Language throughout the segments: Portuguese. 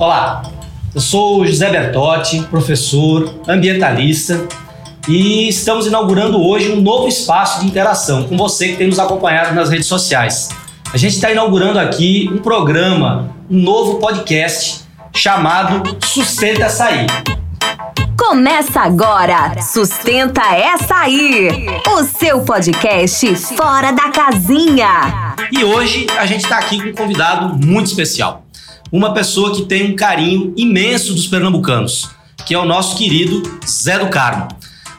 Olá, eu sou José Bertotti, professor, ambientalista, e estamos inaugurando hoje um novo espaço de interação com você que tem nos acompanhado nas redes sociais. A gente está inaugurando aqui um programa, um novo podcast chamado Sustenta Açaí. Começa agora, Sustenta Essa Aí, o seu podcast fora da casinha. E hoje a gente está aqui com um convidado muito especial. Uma pessoa que tem um carinho imenso dos pernambucanos, que é o nosso querido Zé do Carmo.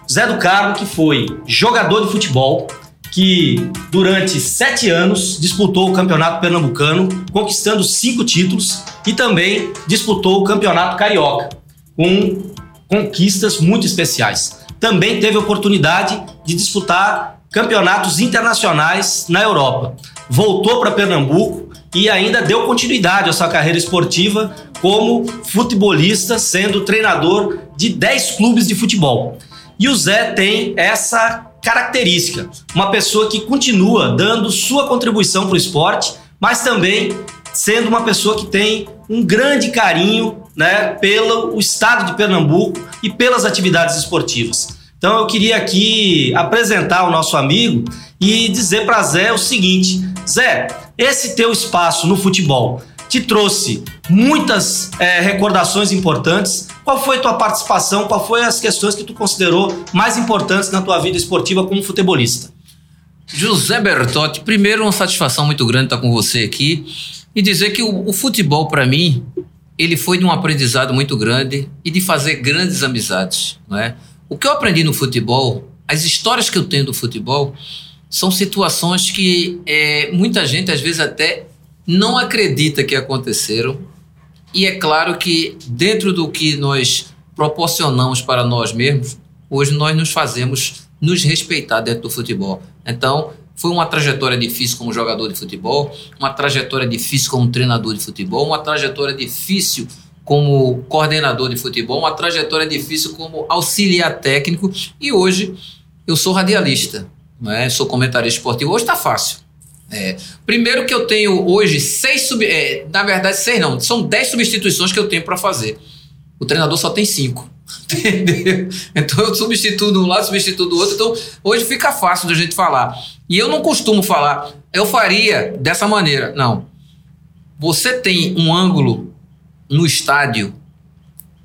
Zé do Carmo, que foi jogador de futebol, que durante sete anos disputou o Campeonato Pernambucano, conquistando cinco títulos e também disputou o Campeonato Carioca, com conquistas muito especiais. Também teve oportunidade de disputar campeonatos internacionais na Europa. Voltou para Pernambuco e ainda deu continuidade à sua carreira esportiva como futebolista, sendo treinador de 10 clubes de futebol. E o Zé tem essa característica, uma pessoa que continua dando sua contribuição para o esporte, mas também sendo uma pessoa que tem um grande carinho né, pelo estado de Pernambuco e pelas atividades esportivas. Então eu queria aqui apresentar o nosso amigo e dizer para Zé o seguinte: Zé, esse teu espaço no futebol te trouxe muitas é, recordações importantes. Qual foi tua participação? Qual foi as questões que tu considerou mais importantes na tua vida esportiva como futebolista? José Bertotti, primeiro uma satisfação muito grande estar com você aqui e dizer que o, o futebol para mim ele foi de um aprendizado muito grande e de fazer grandes amizades, não é? O que eu aprendi no futebol, as histórias que eu tenho do futebol, são situações que é, muita gente às vezes até não acredita que aconteceram. E é claro que, dentro do que nós proporcionamos para nós mesmos, hoje nós nos fazemos nos respeitar dentro do futebol. Então, foi uma trajetória difícil como jogador de futebol, uma trajetória difícil como treinador de futebol, uma trajetória difícil como coordenador de futebol, uma trajetória difícil como auxiliar técnico e hoje eu sou radialista, né? sou comentarista esportivo. Hoje está fácil. É, primeiro que eu tenho hoje seis, sub, é, na verdade seis não, são dez substituições que eu tenho para fazer. O treinador só tem cinco. Entendeu? Então eu substituo um lado, substituo do outro. Então hoje fica fácil da gente falar. E eu não costumo falar, eu faria dessa maneira. Não. Você tem um ângulo no estádio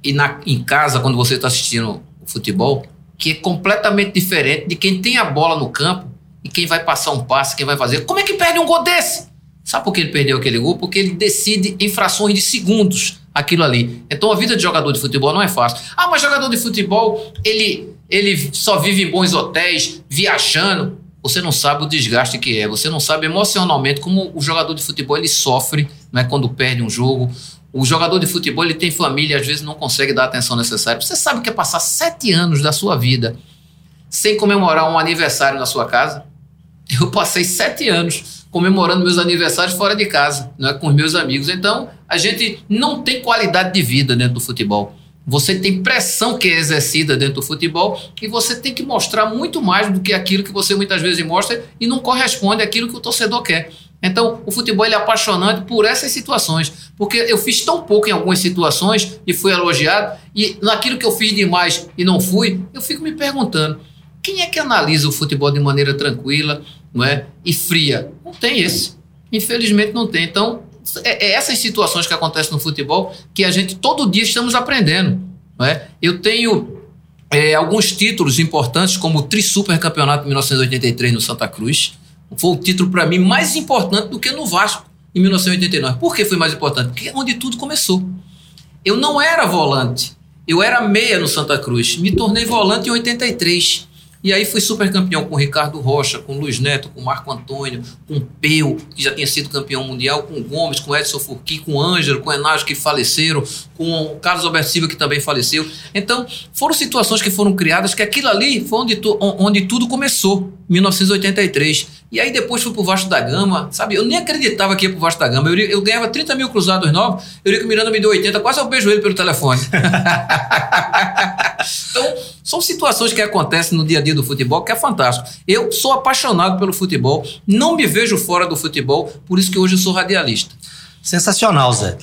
e na, em casa, quando você está assistindo o futebol, que é completamente diferente de quem tem a bola no campo e quem vai passar um passe, quem vai fazer. Como é que perde um gol desse? Sabe por que ele perdeu aquele gol? Porque ele decide em frações de segundos aquilo ali. Então a vida de jogador de futebol não é fácil. Ah, mas jogador de futebol, ele, ele só vive em bons hotéis, viajando. Você não sabe o desgaste que é. Você não sabe emocionalmente como o jogador de futebol ele sofre não é, quando perde um jogo. O jogador de futebol ele tem família, às vezes não consegue dar a atenção necessária. Você sabe que é passar sete anos da sua vida sem comemorar um aniversário na sua casa? Eu passei sete anos comemorando meus aniversários fora de casa, não é com os meus amigos. Então, a gente não tem qualidade de vida dentro do futebol. Você tem pressão que é exercida dentro do futebol e você tem que mostrar muito mais do que aquilo que você muitas vezes mostra e não corresponde àquilo que o torcedor quer. Então, o futebol é apaixonante por essas situações, porque eu fiz tão pouco em algumas situações e fui elogiado, e naquilo que eu fiz demais e não fui, eu fico me perguntando: quem é que analisa o futebol de maneira tranquila não é? e fria? Não tem esse. Infelizmente não tem. Então, é, é essas situações que acontecem no futebol que a gente todo dia estamos aprendendo. Não é? Eu tenho é, alguns títulos importantes, como o Tri-Super Campeonato de 1983 no Santa Cruz. Foi o título para mim mais importante do que no Vasco em 1989. Por que foi mais importante? Porque é onde tudo começou. Eu não era volante, eu era meia no Santa Cruz. Me tornei volante em 83. E aí fui super campeão com Ricardo Rocha, com Luiz Neto, com Marco Antônio, com Peu, que já tinha sido campeão mundial, com Gomes, com Edson Furqui, com Ângelo, com Enágio, que faleceram, com Carlos Alberto Silva, que também faleceu. Então, foram situações que foram criadas que aquilo ali foi onde, tu, onde tudo começou, 1983. E aí depois fui pro Vasco da Gama, sabe? Eu nem acreditava que ia pro Vasco da Gama. Eu, eu ganhava 30 mil cruzados novos, eu que o Miranda me deu 80, quase eu beijo ele pelo telefone. então, são situações que acontecem no dia a dia do futebol que é fantástico. Eu sou apaixonado pelo futebol, não me vejo fora do futebol, por isso que hoje eu sou radialista. Sensacional, Zé.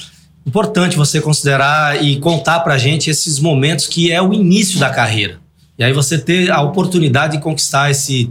importante você considerar e contar pra gente esses momentos que é o início da carreira. E aí você ter a oportunidade de conquistar esse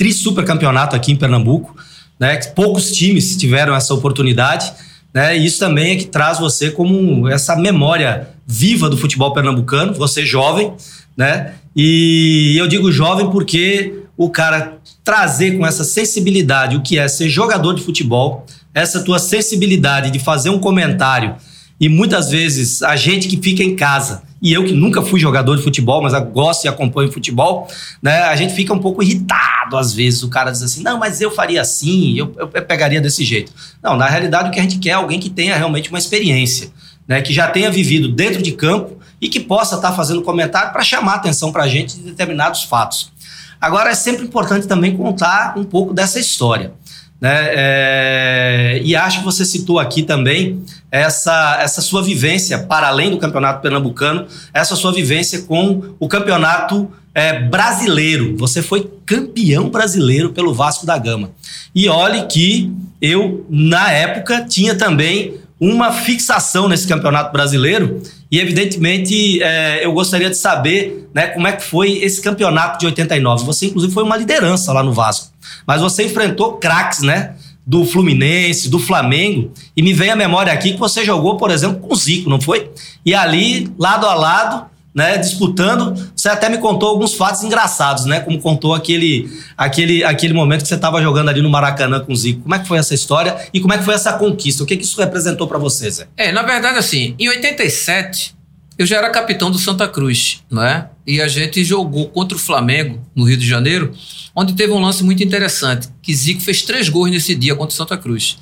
tri super campeonato aqui em Pernambuco, né? Poucos times tiveram essa oportunidade, né? E isso também é que traz você como essa memória viva do futebol pernambucano, você jovem, né? E eu digo jovem porque o cara trazer com essa sensibilidade o que é ser jogador de futebol, essa tua sensibilidade de fazer um comentário e muitas vezes a gente que fica em casa e eu que nunca fui jogador de futebol, mas gosto e acompanho futebol, né? A gente fica um pouco irritado às vezes. O cara diz assim: não, mas eu faria assim, eu, eu pegaria desse jeito. Não, na realidade o que a gente quer é alguém que tenha realmente uma experiência, né? Que já tenha vivido dentro de campo e que possa estar tá fazendo comentário para chamar atenção para a gente de determinados fatos. Agora é sempre importante também contar um pouco dessa história. Né? É, e acho que você citou aqui também essa, essa sua vivência, para além do campeonato pernambucano, essa sua vivência com o campeonato é, brasileiro. Você foi campeão brasileiro pelo Vasco da Gama. E olhe que eu, na época, tinha também uma fixação nesse campeonato brasileiro. E, evidentemente, é, eu gostaria de saber né, como é que foi esse campeonato de 89. Você, inclusive, foi uma liderança lá no Vasco. Mas você enfrentou craques, né? Do Fluminense, do Flamengo. E me vem a memória aqui que você jogou, por exemplo, com o Zico, não foi? E ali, lado a lado, né, disputando. Você até me contou alguns fatos engraçados, né? Como contou aquele, aquele, aquele momento que você estava jogando ali no Maracanã com o Zico. Como é que foi essa história e como é que foi essa conquista? O que, que isso representou para você, Zé? É, na verdade, assim, em 87, eu já era capitão do Santa Cruz, não é? E a gente jogou contra o Flamengo, no Rio de Janeiro, onde teve um lance muito interessante, que Zico fez três gols nesse dia contra o Santa Cruz.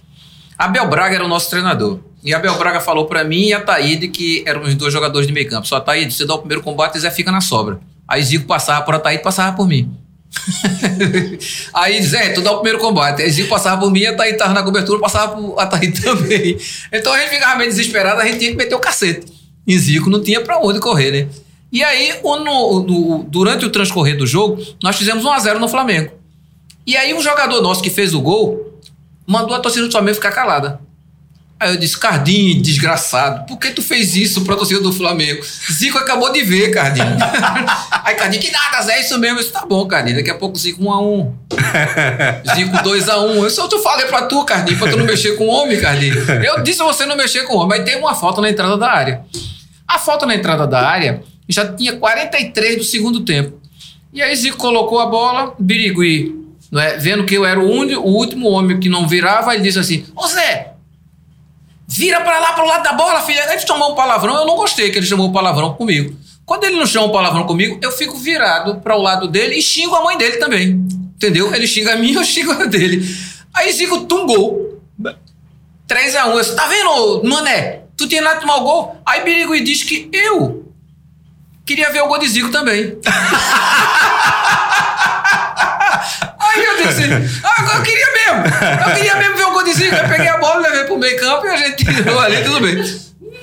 Abel Braga era o nosso treinador. E Abel Braga falou para mim e a Taíde, que eram os dois jogadores de meio campo. Só Taíde, você dá o primeiro combate e Zé fica na sobra. Aí Zico passava por Ataíde, passava por mim. aí Zé, tu dá o primeiro combate. Aí Zico passava por mim, a Taíde tava na cobertura, passava por Ataíde também. Então a gente ficava meio desesperado, a gente tinha que meter o cacete. E Zico não tinha para onde correr, né? E aí, no, no, durante o transcorrer do jogo, nós fizemos 1 a 0 no Flamengo. E aí, um jogador nosso que fez o gol mandou a torcida do Flamengo ficar calada. Aí eu disse, Cardinho, desgraçado, por que tu fez isso pra torcida do Flamengo? Zico acabou de ver, Cardinho. Aí Cardinho, que nada, Zé, é isso mesmo. Disse, tá bom, Cardinho, daqui a pouco Zico 1 a 1 Zico 2 a 1 Eu só te falei pra tu, Cardinho, pra tu não mexer com o homem, Cardinho. Eu disse você não mexer com o homem, mas tem uma falta na entrada da área. A falta na entrada da área já tinha 43 do segundo tempo. E aí Zico colocou a bola, Birigui, não é? vendo que eu era o, único, o último homem que não virava, ele disse assim: Ô Zé, vira para lá, para o lado da bola, filha. Ele chamou um palavrão, eu não gostei que ele chamou um palavrão comigo. Quando ele não chama um palavrão comigo, eu fico virado para o lado dele e xingo a mãe dele também. Entendeu? Ele xinga a mim, eu xingo a dele. Aí Zico tungou. 3 a 1 Eu disse, tá vendo, mané? Tu tinha lá tomar o gol? Aí Birigui diz que eu queria ver o gol de Zico também. Aí eu disse, ah, eu queria mesmo. Eu queria mesmo ver o gol de Zico. Eu peguei a bola, levei pro meio campo e a gente tirou ali, tudo bem.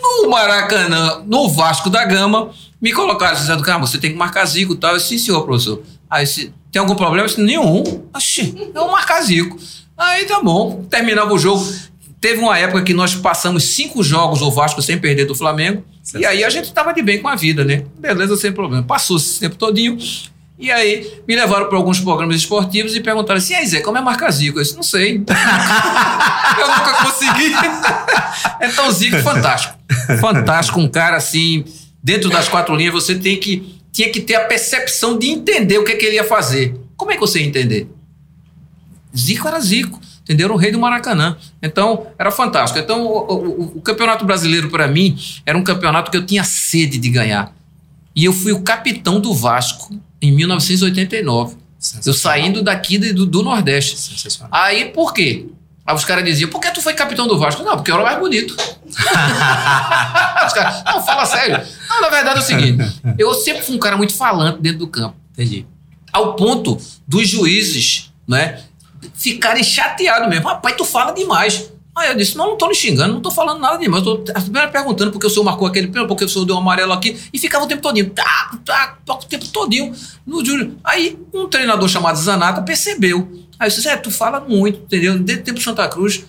No Maracanã, no Vasco da Gama, me colocaram, Zé do Carmo, você tem que marcar Zico e tal. Eu disse, sim, senhor, professor. Aí, se, tem algum problema? Eu disse, nenhum. Oxi, eu marcar Zico. Aí tá bom, terminava o jogo. Teve uma época que nós passamos cinco jogos o Vasco sem perder do Flamengo. Certo. E aí a gente estava de bem com a vida, né? Beleza, sem problema. Passou esse tempo todinho. E aí me levaram para alguns programas esportivos e perguntaram assim: aí Zé, como é marcar Zico? Eu disse, não sei. eu nunca consegui. então, Zico, fantástico. Fantástico, um cara assim, dentro das quatro linhas, você tem que, tinha que ter a percepção de entender o que, é que ele ia fazer. Como é que você ia entender? Zico era Zico entendeu? o rei do Maracanã. Então, era fantástico. Então, o, o, o Campeonato Brasileiro, para mim, era um campeonato que eu tinha sede de ganhar. E eu fui o capitão do Vasco em 1989. Eu saindo daqui do, do Nordeste. Aí, por quê? Aí os caras diziam, por que tu foi capitão do Vasco? Não, porque eu era mais bonito. os caras, não, fala sério. Não, na verdade é o seguinte, eu sempre fui um cara muito falante dentro do campo. Entendi. Ao ponto dos juízes, né, ficarem chateados mesmo. Rapaz, tu fala demais. Aí eu disse, não, não tô lhe xingando, não tô falando nada demais. Tô primeiro perguntando porque o senhor marcou aquele pênalti, porque o senhor deu um amarelo aqui. E ficava o tempo todinho. Tá, tá, o tempo todinho. No Júlio. Aí um treinador chamado Zanata percebeu. Aí eu disse, é, tu fala muito, entendeu? Desde o tempo Santa Cruz.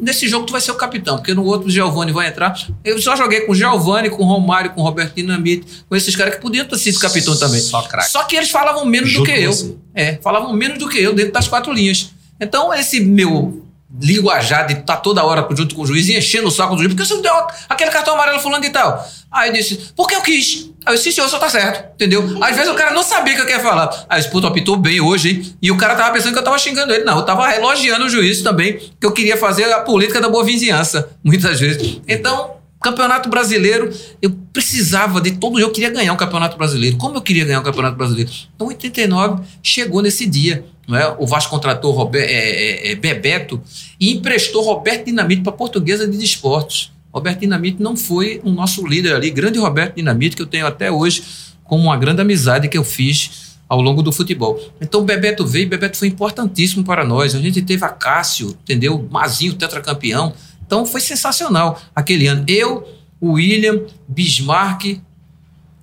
Nesse jogo tu vai ser o capitão, porque no outro o Giovanni vai entrar. Eu só joguei com o Giovanni, com o Romário, com o Roberto Dinamite, com esses caras que podiam ter sido capitão também. Só. Só que eles falavam menos Junto do que eu. você. É, falavam menos do que eu dentro das quatro linhas. Então, esse meu linguajar de estar tá toda hora junto com o juiz e enchendo o saco do juiz, porque você não deu aquele cartão amarelo fulano e tal. Aí eu disse, porque eu quis. Aí eu disse, senhor, só tá certo, entendeu? Às vezes o cara não sabia o que eu queria falar. Aí esse puto apitou bem hoje, hein? E o cara tava pensando que eu tava xingando ele. Não, eu tava elogiando o juiz também, que eu queria fazer a política da boa vizinhança, muitas vezes. Então, Campeonato Brasileiro, eu precisava de todo eu queria ganhar um Campeonato Brasileiro. Como eu queria ganhar um Campeonato Brasileiro? Então, 89 chegou nesse dia. Não é? O Vasco contratou Rober, é, é, é, Bebeto e emprestou Roberto Dinamite para a Portuguesa de Desportos. Roberto Dinamite não foi o nosso líder ali, grande Roberto Dinamite, que eu tenho até hoje como uma grande amizade que eu fiz ao longo do futebol. Então, o Bebeto veio, Bebeto foi importantíssimo para nós. A gente teve a Cássio, entendeu? Mazinho, tetracampeão. Então foi sensacional aquele ano. Eu, William, Bismarck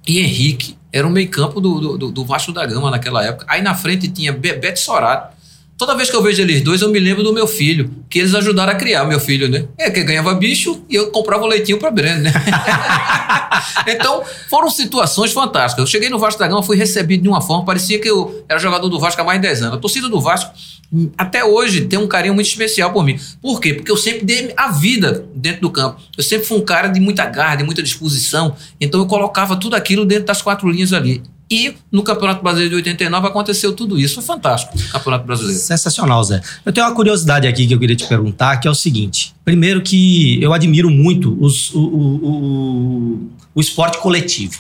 e Henrique. Era o meio-campo do, do, do, Vasco da Gama naquela época. Aí na frente tinha Bebeto Sorato. Toda vez que eu vejo eles dois, eu me lembro do meu filho, que eles ajudaram a criar meu filho, né? É, que ganhava bicho e eu comprava o leitinho para Breno, né? então, foram situações fantásticas. Eu cheguei no Vasco da Gama, fui recebido de uma forma, parecia que eu era jogador do Vasco há mais de 10 anos. A torcida do Vasco até hoje tem um carinho muito especial por mim. Por quê? Porque eu sempre dei a vida dentro do campo. Eu sempre fui um cara de muita garra, de muita disposição. Então eu colocava tudo aquilo dentro das quatro linhas ali. E no Campeonato Brasileiro de 89 aconteceu tudo isso. Foi fantástico, Campeonato Brasileiro. Sensacional, Zé. Eu tenho uma curiosidade aqui que eu queria te perguntar, que é o seguinte. Primeiro que eu admiro muito os, o, o, o, o esporte coletivo.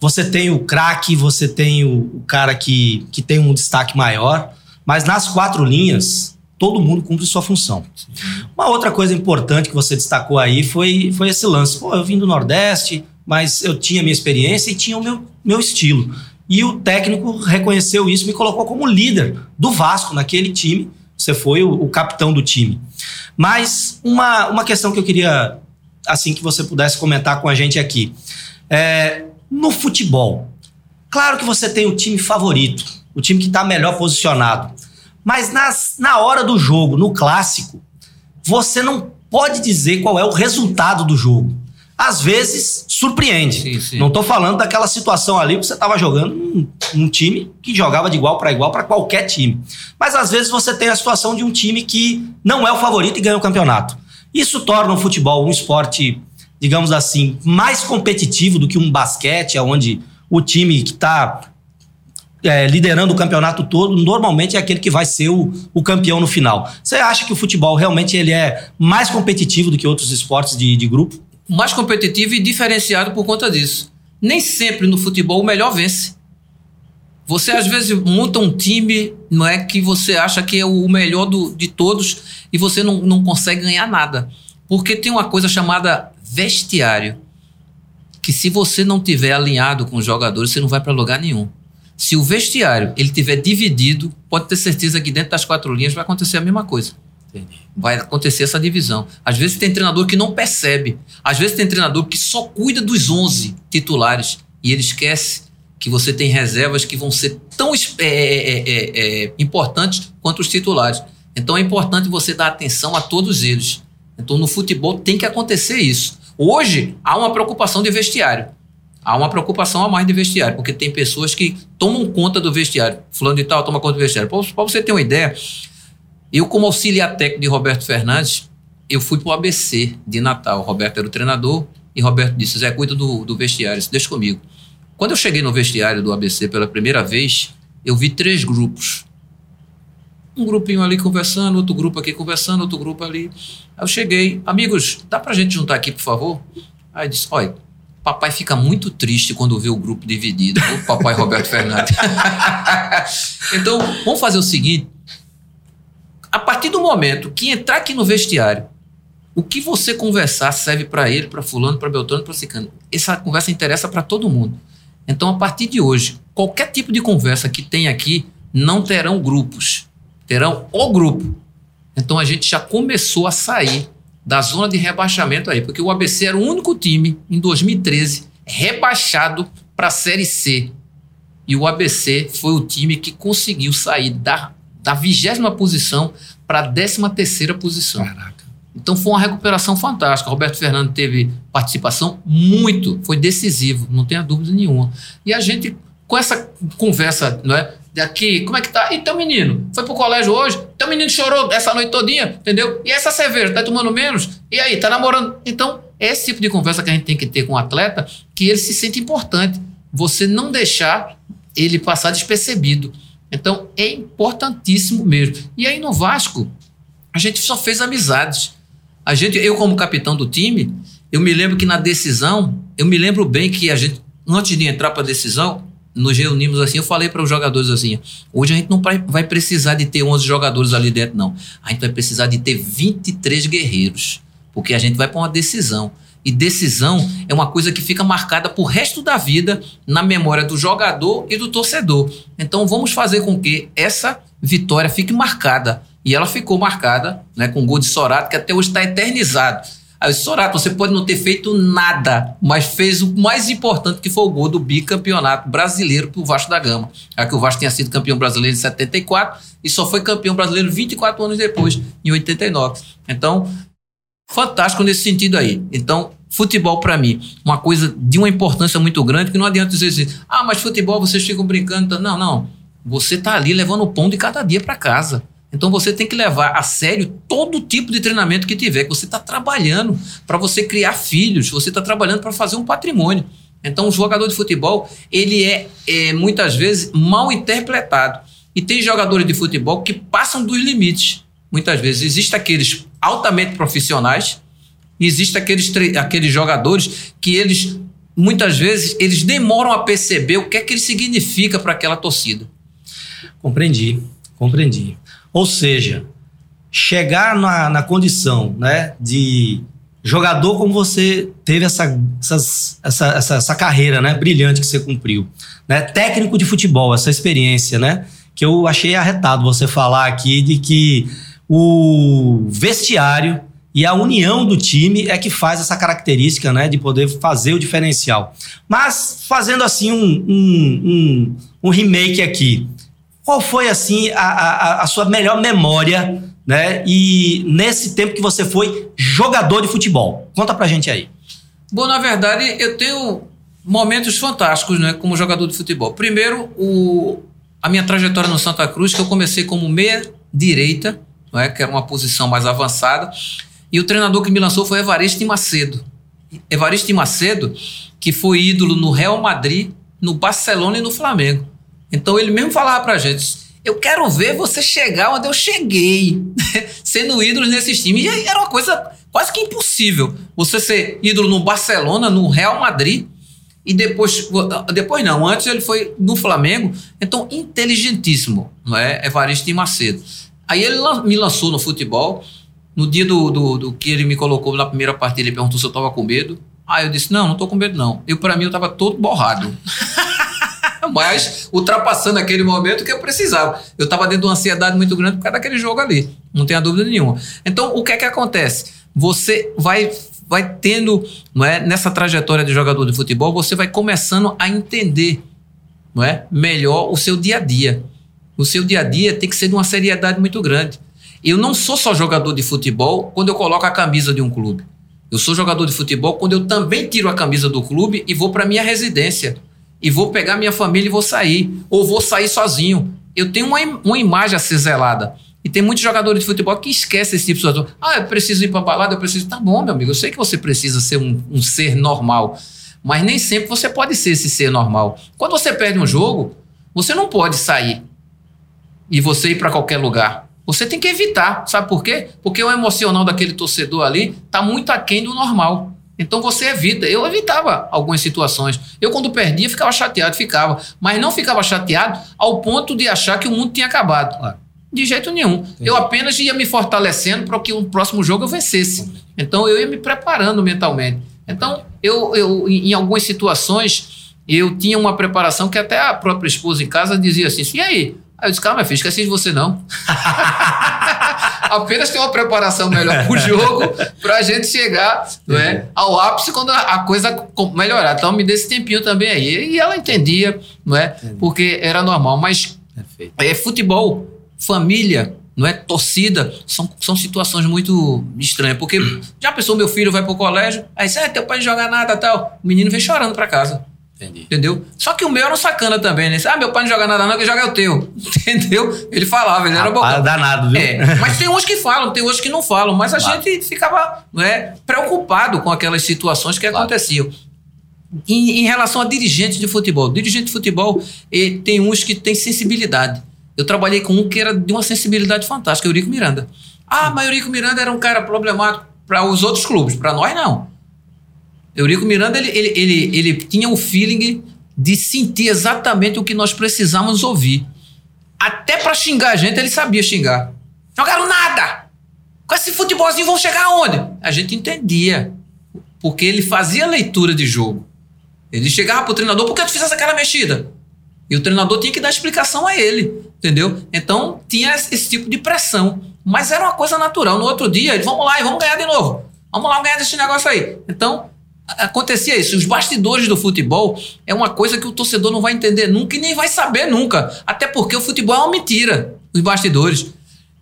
Você tem o craque, você tem o, o cara que, que tem um destaque maior, mas nas quatro linhas, todo mundo cumpre sua função. Uma outra coisa importante que você destacou aí foi, foi esse lance. Pô, eu vim do Nordeste, mas eu tinha minha experiência e tinha o meu, meu estilo. E o técnico reconheceu isso, me colocou como líder do Vasco naquele time. Você foi o, o capitão do time. Mas uma, uma questão que eu queria, assim, que você pudesse comentar com a gente aqui. É, no futebol, claro que você tem o time favorito, o time que está melhor posicionado. Mas nas, na hora do jogo, no clássico, você não pode dizer qual é o resultado do jogo. Às vezes, surpreende. Sim, sim. Não estou falando daquela situação ali que você estava jogando um, um time que jogava de igual para igual para qualquer time. Mas às vezes você tem a situação de um time que não é o favorito e ganha o campeonato. Isso torna o futebol um esporte, digamos assim, mais competitivo do que um basquete, onde o time que está é, liderando o campeonato todo, normalmente é aquele que vai ser o, o, campeão no final. Você acha que o futebol realmente ele é mais competitivo do que outros esportes de, de grupo? Mais competitivo e diferenciado por conta disso. Nem sempre no futebol o melhor vence. Você às vezes monta um time, não é que você acha que é o melhor do, de todos e você não, não consegue ganhar nada. Porque tem uma coisa chamada vestiário. Que se você não tiver alinhado com os jogadores, você não vai para lugar nenhum. Se o vestiário ele tiver dividido, pode ter certeza que dentro das quatro linhas vai acontecer a mesma coisa. Vai acontecer essa divisão. Às vezes tem treinador que não percebe. Às vezes tem treinador que só cuida dos 11 titulares e ele esquece que você tem reservas que vão ser tão é, é, é, é, importantes quanto os titulares. Então é importante você dar atenção a todos eles. Então no futebol tem que acontecer isso. Hoje há uma preocupação de vestiário há uma preocupação a mais de vestiário, porque tem pessoas que tomam conta do vestiário. Fulano de tal toma conta do vestiário. Para você ter uma ideia, eu, como auxiliar técnico de Roberto Fernandes, eu fui para o ABC de Natal. Roberto era o treinador e Roberto disse: Zé, cuida do, do vestiário, deixa comigo. Quando eu cheguei no vestiário do ABC pela primeira vez, eu vi três grupos. Um grupinho ali conversando, outro grupo aqui conversando, outro grupo ali. Aí eu cheguei, amigos, dá pra gente juntar aqui, por favor? Aí disse: olha, Papai fica muito triste quando vê o grupo dividido. O papai Roberto Fernandes. então, vamos fazer o seguinte. A partir do momento que entrar aqui no vestiário, o que você conversar serve para ele, para fulano, para Beltrano, para Cicano. Essa conversa interessa para todo mundo. Então, a partir de hoje, qualquer tipo de conversa que tem aqui não terão grupos, terão o grupo. Então, a gente já começou a sair da zona de rebaixamento aí, porque o ABC era o único time em 2013 rebaixado para a Série C. E o ABC foi o time que conseguiu sair da, da vigésima posição para a décima terceira posição. Caraca. Então foi uma recuperação fantástica. Roberto Fernando teve participação muito, foi decisivo, não tenha dúvida nenhuma. E a gente, com essa conversa, não é? Daqui, como é que tá? E teu menino? Foi pro colégio hoje? Teu menino chorou essa noite todinha, entendeu? E essa cerveja, tá tomando menos? E aí, tá namorando? Então, esse tipo de conversa que a gente tem que ter com o atleta, que ele se sente importante. Você não deixar ele passar despercebido. Então, é importantíssimo mesmo. E aí no Vasco, a gente só fez amizades. A gente, eu como capitão do time, eu me lembro que na decisão, eu me lembro bem que a gente, antes de entrar para a decisão, nos reunimos assim, eu falei para os jogadores assim, hoje a gente não vai precisar de ter 11 jogadores ali dentro, não. A gente vai precisar de ter 23 guerreiros, porque a gente vai para uma decisão. E decisão é uma coisa que fica marcada por resto da vida na memória do jogador e do torcedor. Então vamos fazer com que essa vitória fique marcada e ela ficou marcada né, com o gol de Sorato, que até hoje está eternizado. Aí, Sorato, você pode não ter feito nada, mas fez o mais importante, que foi o gol do bicampeonato brasileiro para o Vasco da Gama. Já que o Vasco tinha sido campeão brasileiro em 74 e só foi campeão brasileiro 24 anos depois, em 89. Então, fantástico nesse sentido aí. Então, futebol para mim, uma coisa de uma importância muito grande, que não adianta dizer assim, ah, mas futebol vocês ficam brincando. Não, não. Você tá ali levando o pão de cada dia para casa. Então você tem que levar a sério todo tipo de treinamento que tiver, que você está trabalhando para você criar filhos, você está trabalhando para fazer um patrimônio. Então o jogador de futebol ele é, é muitas vezes mal interpretado e tem jogadores de futebol que passam dos limites. Muitas vezes existem aqueles altamente profissionais, existem aqueles aqueles jogadores que eles muitas vezes eles demoram a perceber o que é que ele significa para aquela torcida. Compreendi, compreendi. Ou seja, chegar na, na condição né, de jogador como você teve essa, essas, essa, essa, essa, carreira né, brilhante que você cumpriu. Né? Técnico de futebol, essa experiência, né? Que eu achei arretado você falar aqui de que o vestiário e a união do time é que faz essa característica, né, de poder fazer o diferencial. Mas fazendo assim um, um, um, um remake aqui, qual foi, assim, a, a, a, sua melhor memória, né? E nesse tempo que você foi jogador de futebol? Conta pra gente aí. Bom, na verdade, eu tenho momentos fantásticos, né? Como jogador de futebol. Primeiro, o, a minha trajetória no Santa Cruz, que eu comecei como meia direita, não é? que era uma posição mais avançada. E o treinador que me lançou foi Evaristo Macedo. Evaristo Macedo, que foi ídolo no Real Madrid, no Barcelona e no Flamengo. Então ele mesmo falava pra gente: eu quero ver você chegar onde eu cheguei, sendo ídolo nesses times. E era uma coisa quase que impossível. Você ser ídolo no Barcelona, no Real Madrid, e depois, depois não, antes ele foi no Flamengo. Então, inteligentíssimo, não é? Evaristo Macedo. Aí ele me lançou no futebol. No dia do, do, do que ele me colocou na primeira partida, ele perguntou se eu estava com medo. Aí eu disse: Não, não estou com medo, não. Eu, para mim, eu estava todo borrado. mas ultrapassando aquele momento que eu precisava. Eu estava dentro de uma ansiedade muito grande por causa daquele jogo ali, não tenha dúvida nenhuma. Então, o que é que acontece? Você vai vai tendo, não é, nessa trajetória de jogador de futebol, você vai começando a entender, não é, melhor o seu dia a dia. O seu dia a dia tem que ser de uma seriedade muito grande. Eu não sou só jogador de futebol quando eu coloco a camisa de um clube. Eu sou jogador de futebol quando eu também tiro a camisa do clube e vou para minha residência e vou pegar minha família e vou sair. Ou vou sair sozinho. Eu tenho uma, uma imagem a ser zelada. E tem muitos jogadores de futebol que esquecem esse tipo de situação. Ah, eu preciso ir para balada, eu preciso. Tá bom, meu amigo. Eu sei que você precisa ser um, um ser normal. Mas nem sempre você pode ser esse ser normal. Quando você perde um jogo, você não pode sair e você ir para qualquer lugar. Você tem que evitar. Sabe por quê? Porque o emocional daquele torcedor ali está muito aquém do normal. Então você evita. Eu evitava algumas situações. Eu, quando perdia, ficava chateado, ficava. Mas não ficava chateado ao ponto de achar que o mundo tinha acabado. De jeito nenhum. Entendi. Eu apenas ia me fortalecendo para que o próximo jogo eu vencesse. Então eu ia me preparando mentalmente. Então, eu, eu em algumas situações, eu tinha uma preparação que até a própria esposa em casa dizia assim: e aí? Aí eu disse, calma, filho, esqueci de você não. Apenas tem uma preparação melhor pro jogo pra gente chegar não é, ao ápice quando a, coisa melhorar. Então me dê esse tempinho também aí. E ela entendia, não é? Porque era normal. Mas é futebol, família, não é torcida, são, são situações muito estranhas. Porque já pensou, meu filho vai pro colégio, aí você, ah, teu pai não joga nada tal. O menino vem chorando pra casa. Entendi. Entendeu? Só que o meu era um sacana também, né? Ah, meu pai não joga nada, não, que joga é o teu. Entendeu? Ele falava, ele era bom. Ah, danado, viu? É, mas tem uns que falam, tem outros que não falam, mas a Claro. gente ficava não é, preocupado com aquelas situações que Claro. aconteciam. Em, em relação a dirigentes de futebol, dirigente de futebol, eh, tem uns que têm sensibilidade. Eu trabalhei com um que era de uma sensibilidade fantástica, Eurico Miranda. Ah, mas Eurico Miranda era um cara problemático para os outros clubes, para nós não. Eurico Miranda, ele, ele, ele, ele tinha o feeling de sentir exatamente o que nós precisávamos ouvir. Até para xingar a gente, ele sabia xingar. Jogaram nada! Com esse futebolzinho vão chegar aonde? A gente entendia. Porque ele fazia leitura de jogo. Ele chegava pro treinador, por que tu fizesse aquela mexida? E o treinador tinha que dar explicação a ele, entendeu? Então tinha esse tipo de pressão. Mas era uma coisa natural. No outro dia, ele, vamos lá e vamos ganhar de novo. Vamos lá, vamos ganhar desse negócio aí. Então, acontecia isso. Os bastidores do futebol é uma coisa que o torcedor não vai entender nunca e nem vai saber nunca. Até porque o futebol é uma mentira, os bastidores.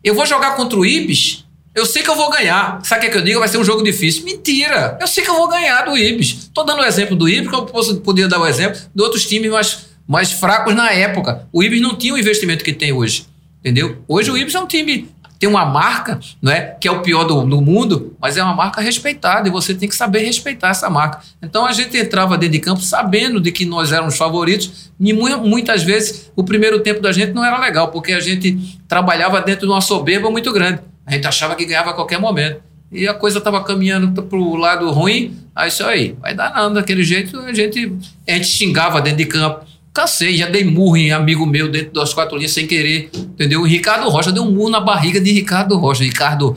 Eu vou jogar contra o Ibis, eu sei que eu vou ganhar. Sabe o que, é que eu digo? Vai ser um jogo difícil. Mentira! Eu sei que eu vou ganhar do Ibis. Tô dando o exemplo do Ibis, porque eu posso, podia dar o exemplo de outros times mais, mais fracos na época. O Ibis não tinha o investimento que tem hoje. Entendeu? Hoje o Ibis é um time. Tem uma marca, não é? Que é o pior do, do mundo, mas é uma marca respeitada e você tem que saber respeitar essa marca. Então a gente entrava dentro de campo sabendo de que nós éramos favoritos e mu- muitas vezes o primeiro tempo da gente não era legal, porque a gente trabalhava dentro de uma soberba muito grande. A gente achava que ganhava a qualquer momento. E a coisa estava caminhando para o lado ruim, aí isso aí, vai dar nada. Daquele jeito a gente, a gente xingava dentro de campo. Cansei, já dei murro em amigo meu dentro das quatro linhas sem querer, entendeu? O Ricardo Rocha deu um murro na barriga de Ricardo Rocha. Ricardo,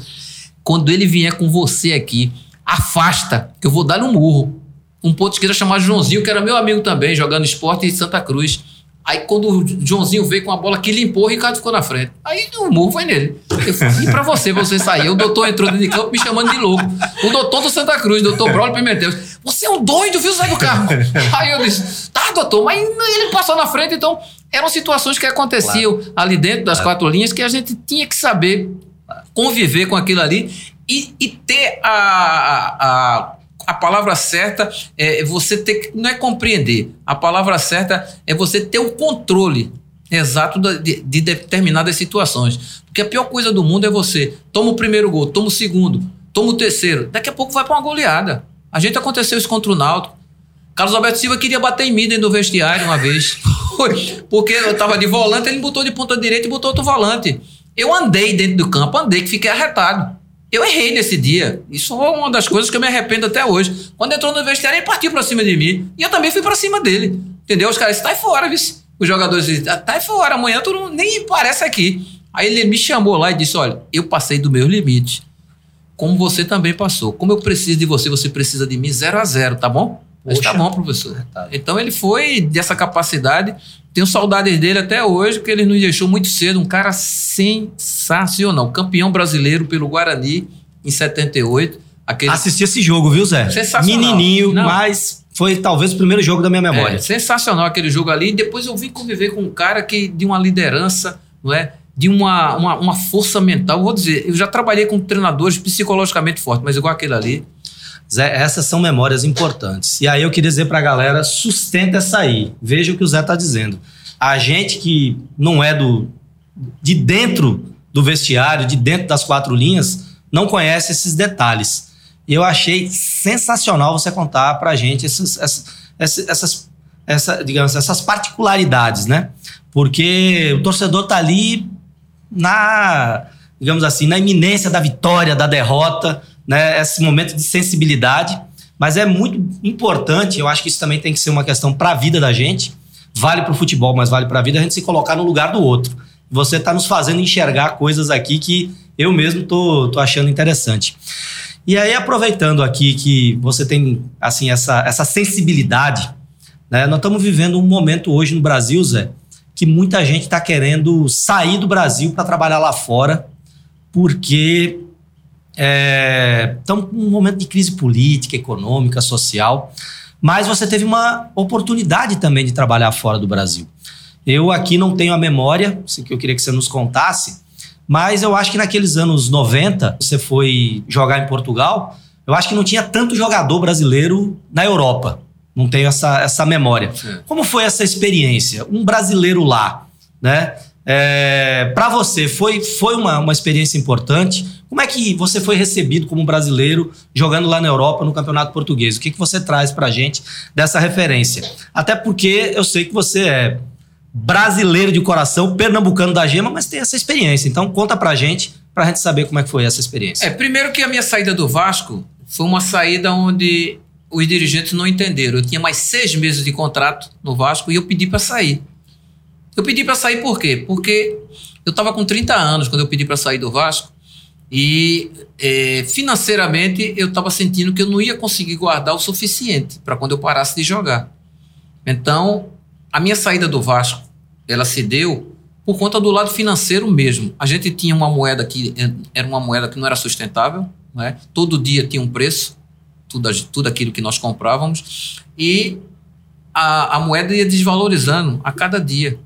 quando ele vier com você aqui, afasta, que eu vou dar um murro. Um ponto esquerda chamado Joãozinho, que era meu amigo também, jogando esporte em Santa Cruz. Aí quando o Joãozinho veio com a bola que limpou, o Ricardo ficou na frente. Aí o murro foi nele. Eu e pra você, você sair? O doutor entrou dentro de campo me chamando de louco. O doutor do Santa Cruz, doutor Braulio Pimentel. Você é um doido, viu, Zé do Carmo? Aí eu disse, tá, doutor, mas ele passou na frente, então eram situações que aconteciam ali dentro das quatro linhas que a gente tinha que saber conviver com aquilo ali e, e ter a, a, a palavra certa é você ter que, não é compreender, a palavra certa é você ter o controle exato de, de determinadas situações. Porque a pior coisa do mundo é você toma o primeiro gol, toma o segundo, toma o terceiro, daqui a pouco vai para uma goleada. A gente aconteceu isso contra o Náutico. Carlos Alberto Silva queria bater em mim dentro do vestiário uma vez. Porque eu tava de volante, ele botou de ponta direita e botou outro volante. Eu andei dentro do campo, andei que fiquei arretado. Eu errei nesse dia. Isso é uma das coisas que eu me arrependo até hoje. Quando entrou no vestiário, ele partiu pra cima de mim. E eu também fui pra cima dele. Entendeu? Os caras tá fora, vice. Os jogadores disseram, tá aí fora, amanhã tu não, nem parece aqui. Aí ele me chamou lá e disse, olha, eu passei do meu limite. Como você também passou. Como eu preciso de você, você precisa de mim zero a zero, tá bom? Mas tá bom, professor. Então ele foi dessa capacidade. Tenho saudades dele até hoje, porque ele nos deixou muito cedo. Um cara sensacional. Campeão brasileiro pelo Guarani em 78. Aquele Assisti esse jogo, viu, Zé? Sensacional. Menininho, Não. mas foi talvez o primeiro jogo da minha memória. É, sensacional aquele jogo ali. Depois eu vim conviver com um cara que de uma liderança, não é? De uma, uma, uma força mental. Vou dizer, eu já trabalhei com treinadores psicologicamente fortes, mas igual aquele ali. Zé, essas são memórias importantes. E aí eu queria dizer pra galera, sustenta essa aí. Veja o que o Zé tá dizendo. A gente que não é do de dentro do vestiário, de dentro das quatro linhas, não conhece esses detalhes. Eu achei sensacional você contar pra gente essas, essas, essas, essas, essa, digamos, essas particularidades, né? Porque o torcedor tá ali na, digamos assim, na iminência da vitória, da derrota, né? Esse momento de sensibilidade. Mas é muito importante, eu acho que isso também tem que ser uma questão para a vida da gente. Vale para o futebol, mas vale para a vida a gente se colocar no lugar do outro. Você está nos fazendo enxergar coisas aqui que eu mesmo tô, tô achando interessante. E aí, aproveitando aqui que você tem assim essa, essa sensibilidade, né? Nós estamos vivendo um momento hoje no Brasil, Zé, que muita gente está querendo sair do Brasil para trabalhar lá fora, porque estamos num momento de crise política, econômica, social. Mas você teve uma oportunidade também de trabalhar fora do Brasil. Eu aqui não tenho a memória, isso que eu queria que você nos contasse, Mas eu acho que naqueles anos 90, você foi jogar em Portugal, eu acho que não tinha tanto jogador brasileiro na Europa. Não tenho essa, essa memória. Sim. Como foi essa experiência? Um brasileiro lá, né? É, para você, foi, foi uma, uma experiência importante? Como é que você foi recebido como brasileiro jogando lá na Europa no Campeonato Português? O que, que você traz pra gente dessa referência? Até porque eu sei que você é brasileiro de coração, pernambucano da gema, mas tem essa experiência. Então conta pra gente, pra gente saber como é que foi essa experiência. É, primeiro que a minha saída do Vasco foi uma saída onde os dirigentes não entenderam. Eu tinha mais seis meses de contrato no Vasco e eu pedi para sair. Eu pedi para sair por quê? Porque eu estava com 30 anos quando eu pedi para sair do Vasco e é, financeiramente eu estava sentindo que eu não ia conseguir guardar o suficiente para quando eu parasse de jogar. Então, a minha saída do Vasco, ela se deu por conta do lado financeiro mesmo. A gente tinha uma moeda que eh, era uma moeda que não era sustentável, né? todo dia tinha um preço, tudo, tudo aquilo que nós comprávamos, e a, a moeda ia desvalorizando a cada dia.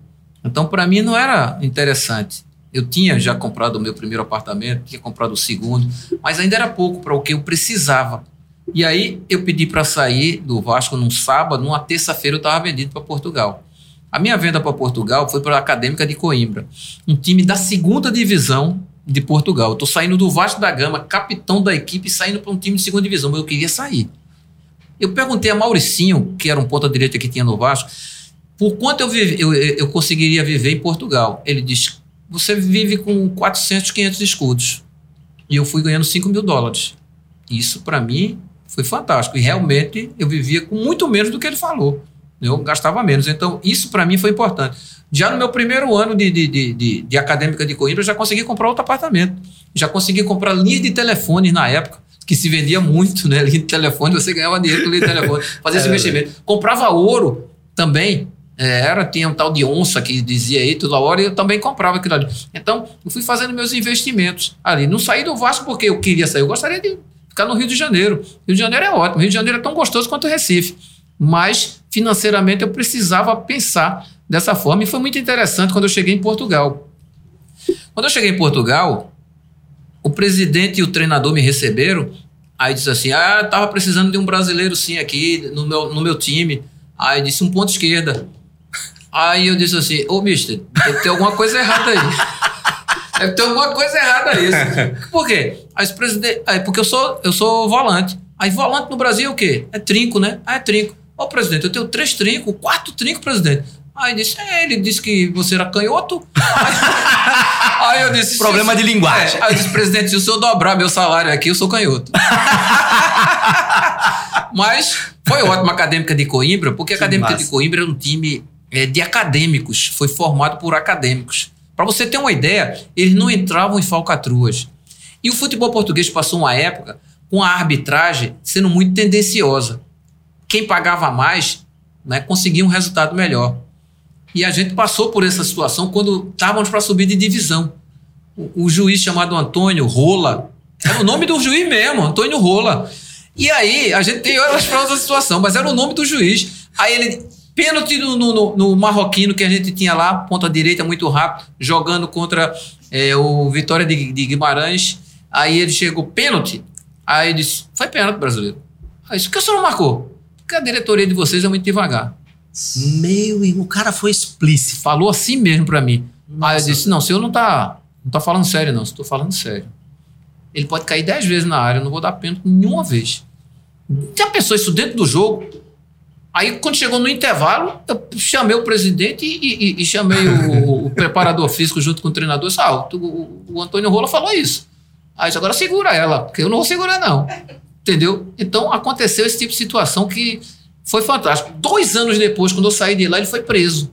Então, para mim, não era interessante. Eu tinha já comprado o meu primeiro apartamento, tinha comprado o segundo, mas ainda era pouco para o que eu precisava. E aí eu pedi para sair do Vasco num sábado, numa terça-feira eu estava vendido para Portugal. A minha venda para Portugal foi para a Acadêmica de Coimbra, um time da segunda divisão de Portugal. Eu estou saindo do Vasco da Gama, capitão da equipe, saindo para um time de segunda divisão, mas eu queria sair. Eu perguntei a Mauricinho, que era um ponta-direita que tinha no Vasco, por quanto eu, vive, eu, eu conseguiria viver em Portugal. Ele disse: você vive com 400, 500 escudos. E eu fui ganhando 5 mil dólares. Isso, para mim, foi fantástico. E realmente eu vivia com muito menos do que ele falou. Eu gastava menos. Então, isso para mim foi importante. Já no meu primeiro ano de, de, de, de, de acadêmica de Coimbra, eu já consegui comprar outro apartamento. Já consegui comprar linha de telefone na época, que se vendia muito, né? Linha de telefone, você ganhava dinheiro com linha de telefone. Fazia esse É. investimento. Comprava ouro também. É, era, tinha um tal de onça que dizia aí toda hora e eu também comprava aquilo ali. Então, eu fui fazendo meus investimentos ali. Não saí do Vasco porque eu queria sair, eu gostaria de ficar no Rio de Janeiro. Rio de Janeiro é ótimo, Rio de Janeiro é tão gostoso quanto o Recife. Mas, financeiramente, eu precisava pensar dessa forma e foi muito interessante quando eu cheguei em Portugal. Quando eu cheguei em Portugal, o presidente e o treinador me receberam. Aí disse assim: Ah, tava precisando de um brasileiro sim aqui no meu, no meu time. Aí disse um ponto esquerda. Aí eu disse assim: Ô, mister, deve ter alguma coisa errada aí. Deve ter alguma coisa errada aí. Por quê? Aí, esse presidente, aí, porque eu sou, eu sou volante. Aí volante no Brasil é o quê? É trinco, né? Ah, é trinco. Ô, presidente, eu tenho três trincos, quatro trincos, presidente. Aí disse, é, ele disse que você era canhoto. Aí, aí eu disse... Problema de linguagem. É, aí eu disse, presidente, se o senhor dobrar meu salário aqui, eu sou canhoto. Mas foi ótima a Acadêmica de Coimbra, porque a Acadêmica massa. de Coimbra era um time é, de acadêmicos, foi formado por acadêmicos. Para você ter uma ideia, eles não entravam em falcatruas. E o futebol português passou uma época com a arbitragem sendo muito tendenciosa. Quem pagava mais né, conseguia um resultado melhor. E a gente passou por essa situação quando estávamos para subir de divisão. O, o juiz chamado Antônio Rola, era o nome do juiz mesmo, Antônio Rola. E aí, a gente tem horas para outra situação, mas era o nome do juiz. Aí ele, pênalti no, no- no- no marroquino que a gente tinha lá, ponta direita, muito rápido, jogando contra é, o Vitória de, de Guimarães. Aí ele chegou, pênalti. Aí ele disse, foi pênalti brasileiro. Aí disse, por que o senhor não marcou? Porque a diretoria de vocês é muito devagar. Meu irmão, o cara foi explícito. Falou assim mesmo pra mim. Aí eu Nossa. disse, não, o senhor não tá, não tá falando sério não, estou falando sério. Ele pode cair dez vezes na área, eu não vou dar pênalti nenhuma vez. Já pensou isso dentro do jogo? Aí, quando chegou no intervalo, eu chamei o presidente e, e- e chamei o, o preparador físico junto com o treinador. Disse, ah, o, o- Antônio Rola falou isso. Aí disse, agora segura ela, porque eu não vou segurar, não. Entendeu? Então, aconteceu esse tipo de situação que foi fantástico. Dois anos depois, quando eu saí de lá, ele foi preso.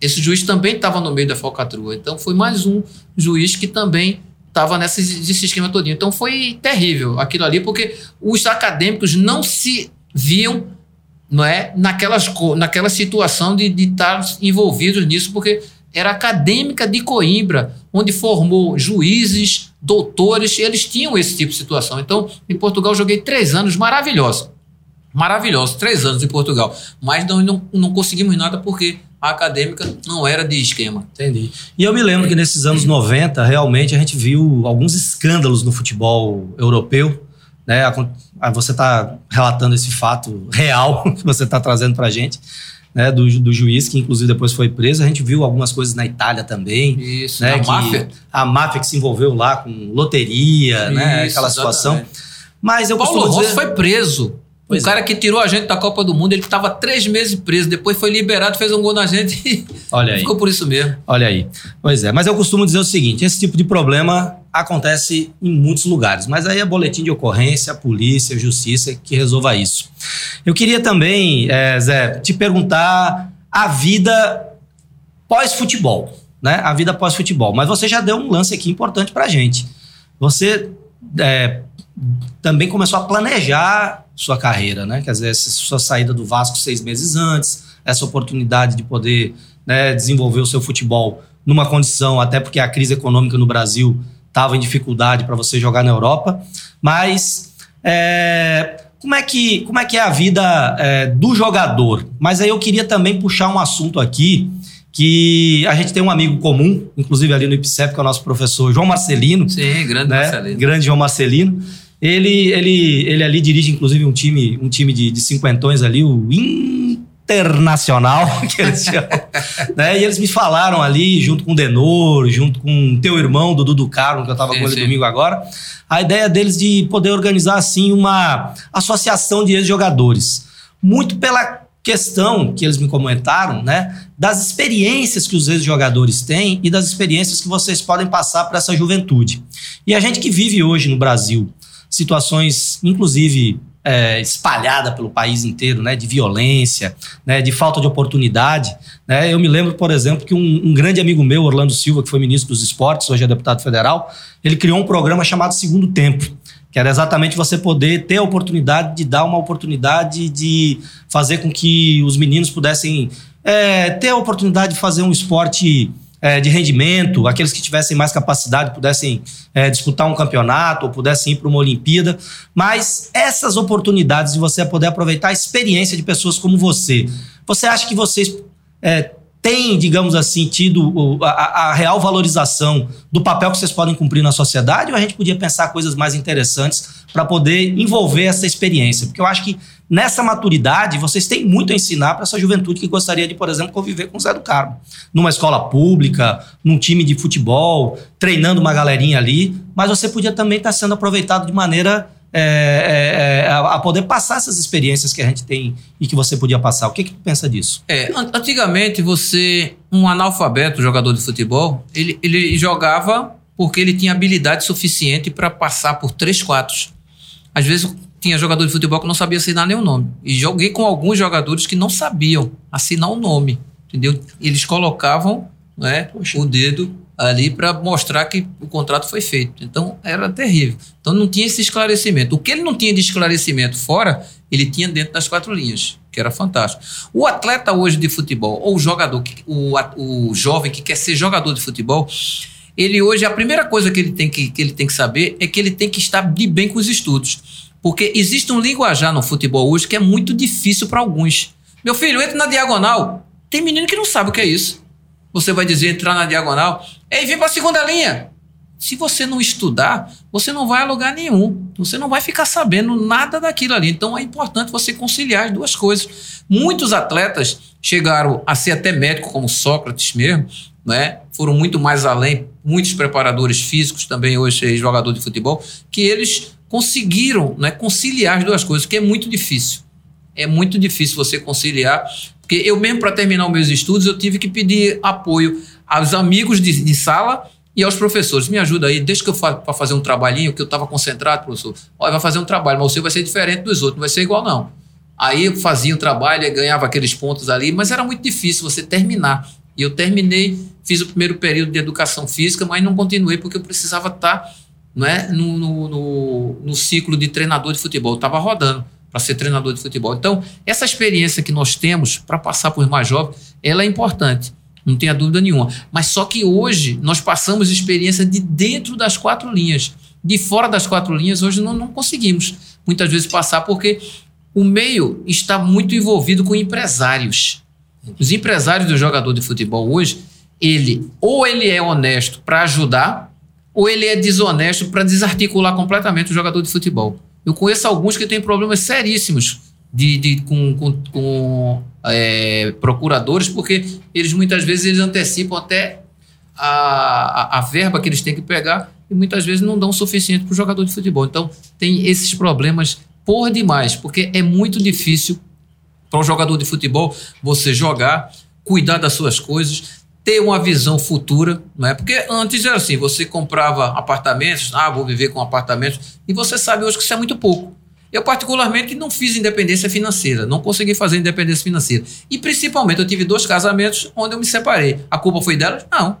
Esse juiz também estava no meio da falcatrua. Então, foi mais um juiz que também estava nesse, nesse esquema todinho. Então, foi terrível aquilo ali, porque os acadêmicos não se viam não é, naquelas, naquela situação de estar envolvidos nisso, porque era acadêmica de Coimbra, onde formou juízes, doutores, eles tinham esse tipo de situação. Então, em Portugal, joguei três anos maravilhosos. Maravilhosos, três anos em Portugal. Mas não, não, não conseguimos nada porque a acadêmica não era de esquema. Entendi. E eu me lembro que nesses anos 90, realmente, a gente viu alguns escândalos no futebol europeu. Né? Você está relatando esse fato real que você está trazendo para a gente. Né, do, do, juiz, que inclusive depois foi preso. A gente viu algumas coisas na Itália também. Isso, né, a máfia. A máfia que se envolveu lá com loteria, Isso, né, aquela situação. Exatamente. Mas eu Paulo Rossi dizer... foi preso. Pois o cara é. que tirou a gente da Copa do Mundo, ele estava três meses preso, depois foi liberado, fez um gol na gente e Olha aí. ficou por isso mesmo. Olha aí. Pois é, mas eu costumo dizer o seguinte: esse tipo de problema acontece em muitos lugares, mas aí é boletim de ocorrência, a polícia, a justiça que resolva isso. Eu queria também, é, Zé, te perguntar a vida pós-futebol, né? A vida pós-futebol. Mas você já deu um lance aqui importante pra gente. Você é, também começou a planejar sua carreira, né? Quer dizer, sua saída do Vasco seis meses antes, essa oportunidade de poder né, desenvolver o seu futebol numa condição, até porque a crise econômica no Brasil estava em dificuldade para você jogar na Europa. Mas é, como, é que, como é que é a vida é, do jogador? Mas aí eu queria também puxar um assunto aqui que a gente tem um amigo comum, inclusive ali no IPCEP, que é o nosso professor João Marcelino. Sim, grande né? Marcelino. Grande João Marcelino. Ele, ele, ele ali dirige, inclusive, um time, um time de, de cinquentões ali, o Internacional, que eles chamam. né? E eles me falaram ali, junto com o Denor, junto com teu irmão, Dudu do Carmo, que eu estava com ele sim. domingo agora, a ideia deles de poder organizar, assim, uma associação de ex-jogadores. Muito pela questão que eles me comentaram, né, das experiências que os ex-jogadores têm e das experiências que vocês podem passar para essa juventude. E a gente que vive hoje no Brasil, situações, inclusive é, espalhada pelo país inteiro, né, de violência, né, de falta de oportunidade. Né? Eu me lembro, por exemplo, que um, um, grande amigo meu, Orlando Silva, que foi ministro dos esportes, hoje é deputado federal, ele criou um programa chamado Segundo Tempo, que era exatamente você poder ter a oportunidade de dar uma oportunidade de fazer com que os meninos pudessem é, ter a oportunidade de fazer um esporte é, de rendimento, aqueles que tivessem mais capacidade pudessem é, disputar um campeonato ou pudessem ir para uma Olimpíada. Mas essas oportunidades de você poder aproveitar a experiência de pessoas como você, você acha que vocês é, têm, digamos assim, tido a, a, real valorização do papel que vocês podem cumprir na sociedade ou a gente podia pensar coisas mais interessantes para poder envolver essa experiência? Porque eu acho que nessa maturidade, vocês têm muito a ensinar para essa juventude que gostaria de, por exemplo, conviver com o Zé do Carmo. Numa escola pública, num time de futebol, treinando uma galerinha ali, mas você podia também estar tá sendo aproveitado de maneira é, é, é a poder passar essas experiências que a gente tem e que você podia passar. O que, que tu pensa disso? É, antigamente você, um analfabeto jogador de futebol, ele, ele jogava porque ele tinha habilidade suficiente para passar por três quatro. Às vezes tinha jogador de futebol que não sabia assinar nenhum nome. E joguei com alguns jogadores que não sabiam assinar o um nome, entendeu? Eles colocavam né, o dedo ali para mostrar que o contrato foi feito. Então era terrível. Então não tinha esse esclarecimento. O que ele não tinha de esclarecimento fora, ele tinha dentro das quatro linhas, que era fantástico. O atleta hoje de futebol, ou o jogador, o, o jovem que quer ser jogador de futebol, ele hoje, a primeira coisa que ele tem que, que, ele tem que saber é que ele tem que estar de bem com os estudos. Porque existe um linguajar no futebol hoje que é muito difícil para alguns. Meu filho, entra na diagonal. Tem menino que não sabe o que é isso. Você vai dizer entrar na diagonal. Ei, vem para a segunda linha. Se você não estudar, você não vai a lugar nenhum. Você não vai ficar sabendo nada daquilo ali. Então é importante você conciliar as duas coisas. Muitos atletas chegaram a ser até médico, como Sócrates mesmo, né? foram muito mais além. Muitos preparadores físicos também, hoje jogador de futebol, que eles conseguiram né, conciliar as duas coisas, que é muito difícil. É muito difícil você conciliar, porque eu mesmo, para terminar os meus estudos, eu tive que pedir apoio aos amigos de, de sala e aos professores. Me ajuda aí, deixa que eu faça para fazer um trabalhinho, que eu estava concentrado, professor. Olha, vai fazer um trabalho, mas você vai ser diferente dos outros, não vai ser igual, não. Aí eu fazia o trabalho, ganhava aqueles pontos ali, mas era muito difícil você terminar. E eu terminei, fiz o primeiro período de educação física, mas não continuei porque eu precisava estar é, no, no, no, no ciclo de treinador de futebol. Estava rodando para ser treinador de futebol. Então, essa experiência que nós temos para passar por mais jovens, ela é importante, não tenha dúvida nenhuma. Mas só que hoje nós passamos experiência de dentro das quatro linhas. De fora das quatro linhas, hoje não, não conseguimos muitas vezes passar, porque o meio está muito envolvido com empresários. Os empresários do jogador de futebol hoje, ele ou ele é honesto para ajudar, ou ele é desonesto para desarticular completamente o jogador de futebol. Eu conheço alguns que têm problemas seríssimos de, de com, com, com é, procuradores, porque eles muitas vezes eles antecipam até a, a, a, verba que eles têm que pegar e muitas vezes não dão o suficiente para o jogador de futebol. Então, tem esses problemas por demais, porque é muito difícil para um jogador de futebol você jogar, cuidar das suas coisas, ter uma visão futura, não é? Porque antes era assim, você comprava apartamentos, ah, vou viver com apartamentos, e você sabe hoje que isso é muito pouco. Eu, particularmente, não fiz independência financeira, não consegui fazer independência financeira. E, principalmente, eu tive dois casamentos onde eu me separei. A culpa foi delas? Não.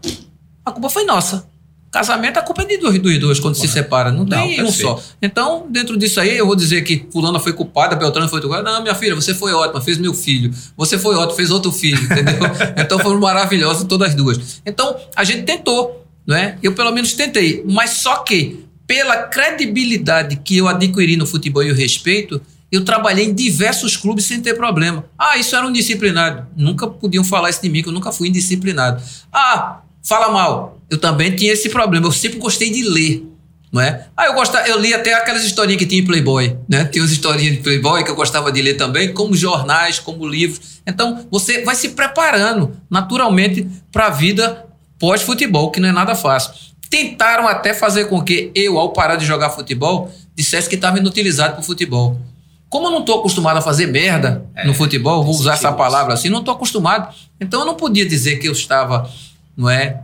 A culpa foi nossa. Casamento, a culpa é de dois, dos dois quando se separa. Não, não tem um só. Então, dentro disso aí, eu vou dizer que fulana foi culpada, Beltrano foi culpada. Não, minha filha, você foi ótima, fez meu filho. Você foi ótimo, fez outro filho, entendeu? então foram maravilhosas todas as duas. Então, a gente tentou, não é? Eu pelo menos tentei. Mas só que, pela credibilidade que eu adquiri no futebol e o respeito, eu trabalhei em diversos clubes sem ter problema. Ah, isso era um disciplinado. Nunca podiam falar isso de mim, que eu nunca fui indisciplinado. Ah, fala mal. Eu também tinha esse problema. Eu sempre gostei de ler. Não é? Ah, eu gostava, eu li até aquelas historinhas que tinha em Playboy, né? Tinha umas historinhas de Playboy que eu gostava de ler também, como jornais, como livros. Então, você vai se preparando naturalmente para a vida pós-futebol, que não é nada fácil. Tentaram até fazer com que eu, ao parar de jogar futebol, dissesse que estava inutilizado para o futebol. Como eu não estou acostumado a fazer merda é, no futebol, vou usar essa palavra assim, não estou acostumado. Então eu não podia dizer que eu estava não é?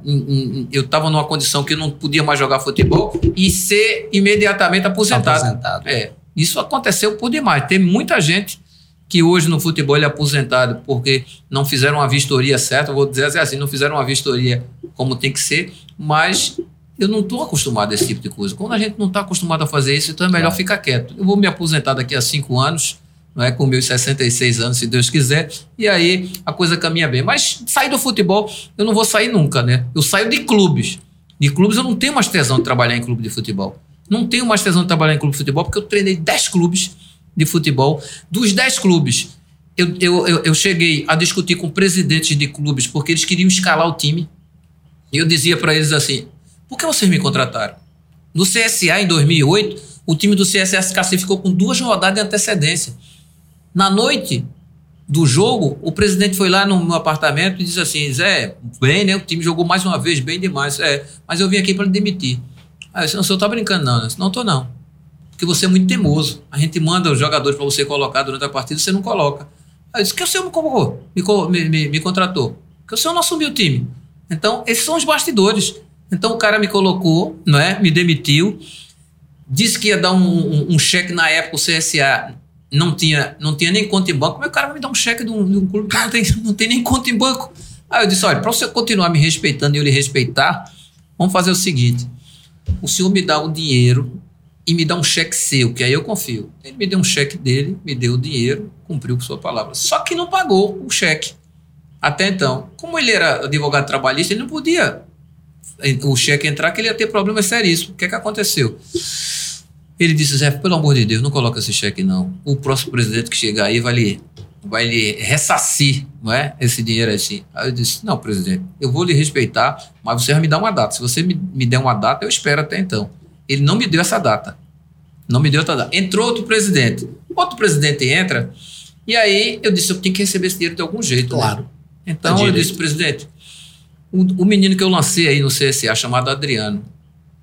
Eu estava numa condição que eu não podia mais jogar futebol e ser imediatamente aposentado. aposentado. É, isso aconteceu por demais. Tem muita gente que hoje no futebol é aposentado porque não fizeram uma vistoria certa, vou dizer assim, não fizeram uma vistoria como tem que ser, mas eu não estou acostumado a esse tipo de coisa. Quando a gente não está acostumado a fazer isso, então é melhor claro. ficar quieto. Eu vou me aposentar daqui a cinco anos, não é? com meus 66 anos, se Deus quiser, e aí a coisa caminha bem. Mas sair do futebol, eu não vou sair nunca, né? Eu saio de clubes. De clubes eu não tenho mais tesão de trabalhar em clube de futebol. Não tenho mais tesão de trabalhar em clube de futebol, porque eu treinei 10 clubes de futebol. Dos 10 clubes, eu, eu, eu, eu cheguei a discutir com presidentes de clubes, porque eles queriam escalar o time. E eu dizia para eles assim: por que vocês me contrataram? No CSA, em 2008, o time do CSA se classificou com duas rodadas de antecedência. Na noite do jogo, o presidente foi lá no meu apartamento e disse assim: Zé, bem, né? O time jogou mais uma vez, bem demais. É, mas eu vim aqui para demitir. Aí eu disse: Não, o senhor tá brincando, não, né? Não tô, não. Porque você é muito teimoso. A gente manda os jogadores para você colocar durante a partida, você não coloca. Aí eu disse: Que o senhor me convocou, me, me, me contratou? Que o senhor não assumiu o time. Então, esses são os bastidores. Então, o cara me colocou, não é? Me demitiu. Disse que ia dar um, um, um cheque na época, o CSA não tinha, não tinha nem conta em banco. Como é que o cara vai me dar um cheque de um, de um clube que não tem, não tem nem conta em banco? Aí eu disse: olha, para você continuar me respeitando e eu lhe respeitar, vamos fazer o seguinte: o senhor me dá o dinheiro e me dá um cheque seu, que aí eu confio. Ele me deu um cheque dele, me deu o dinheiro, cumpriu com sua palavra. Só que não pagou o cheque. Até então, como ele era advogado trabalhista, ele não podia o cheque entrar, que ele ia ter problemas seríssimos. O que é que aconteceu? Ele disse, Zé, pelo amor de Deus, não coloca esse cheque não. O próximo presidente que chegar aí vai lhe, vai lhe ressarcir, não é? Esse dinheiro assim. Aí eu disse, não, presidente, eu vou lhe respeitar, mas você vai me dar uma data. Se você me, me der uma data, eu espero até então. Ele não me deu essa data. Não me deu outra data. Entrou outro presidente. Outro presidente entra, e aí eu disse, eu tenho que receber esse dinheiro de algum jeito. Né? Claro. Né? Então eu disse, presidente, o, o menino que eu lancei aí no CSA, chamado Adriano,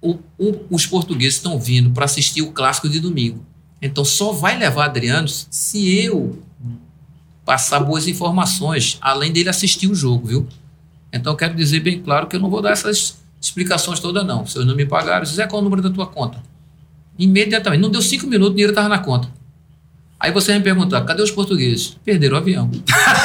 o, o, os portugueses estão vindo para assistir o clássico de domingo. Então só vai levar Adriano se eu passar boas informações, além dele assistir o jogo, viu? Então eu quero dizer bem claro que eu não vou dar essas explicações todas, não. Se eu não me pagaram, Zé, qual é o número da tua conta? Imediatamente. Não deu cinco minutos, o dinheiro estava na conta. Aí você vai me perguntar, cadê os portugueses? Perderam o avião.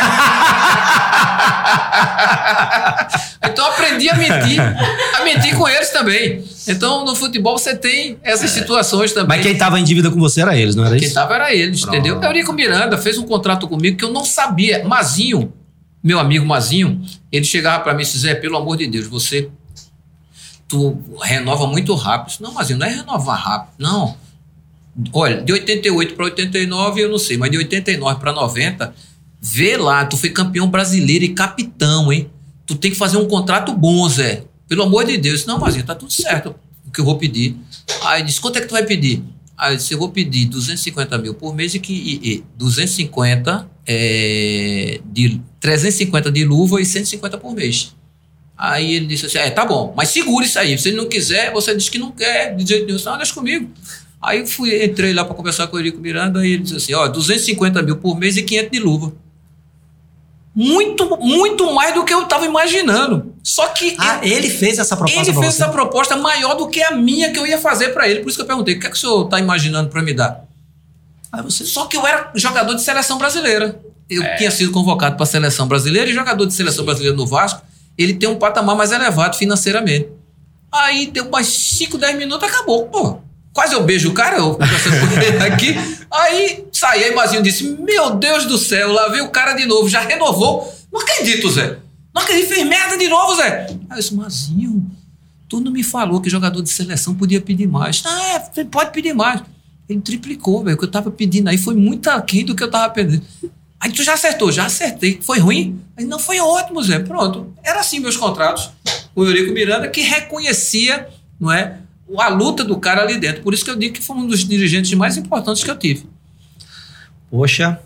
então aprendi a mentir, a mentir com eles também. Então no futebol você tem essas é. situações também. Mas quem estava em dívida com você era eles, não era quem isso? Quem estava era eles, Pronto. entendeu? Eurico Miranda fez um contrato comigo que eu não sabia. Mazinho, meu amigo Mazinho, ele chegava para mim e disse: Zé, pelo amor de Deus, você tu renova muito rápido. Não, Mazinho, não é renovar rápido, não. Olha, de 88 para 89 eu não sei, mas de 89 para 90 Vê lá, tu foi campeão brasileiro e capitão, hein? Tu tem que fazer um contrato bom, Zé. Pelo amor de Deus. Não, Mazinho, tá tudo certo o que eu vou pedir. Aí disse, quanto é que tu vai pedir? Aí disse, eu vou pedir 250 mil por mês e que e, e 250 é, de 350 de luva e 150 por mês. Aí ele disse assim: É, tá bom, mas segura isso aí. Se ele não quiser, você diz que não quer, de jeito nenhum, não, deixa comigo. Aí fui, entrei lá para conversar com o Eurico Miranda e ele disse assim: Ó, 250 mil por mês e 500 de luva. Muito, muito mais do que eu estava imaginando. Só que. Ah, ele, ele fez essa proposta ele fez você? essa proposta maior do que a minha que eu ia fazer para ele. Por isso que eu perguntei: o que é que o senhor está imaginando para me dar? Aí você, só que eu era jogador de seleção brasileira. Eu é. tinha sido convocado para a seleção brasileira e jogador de seleção Sim. brasileira no Vasco ele tem um patamar mais elevado financeiramente. Aí deu mais 5, 10 minutos, acabou. Pô, quase eu beijo o cara, eu aqui. Aí saí, aí Mazinho disse: Meu Deus do céu, lá veio o cara de novo, já renovou. Não acredito, Zé. Não acredito, fez merda de novo, Zé. Aí eu disse: Mazinho, tu não me falou que jogador de seleção podia pedir mais. Ah, é, pode pedir mais. Ele triplicou, velho. O que eu tava pedindo aí foi muito aquém do que eu tava pedindo. Aí tu já acertou, já acertei. Foi ruim? Aí não foi ótimo, Zé. Pronto. Era assim meus contratos o Eurico Miranda, que reconhecia, não é, a luta do cara ali dentro. Por isso que eu digo que foi um dos dirigentes mais importantes que eu tive. Poxa,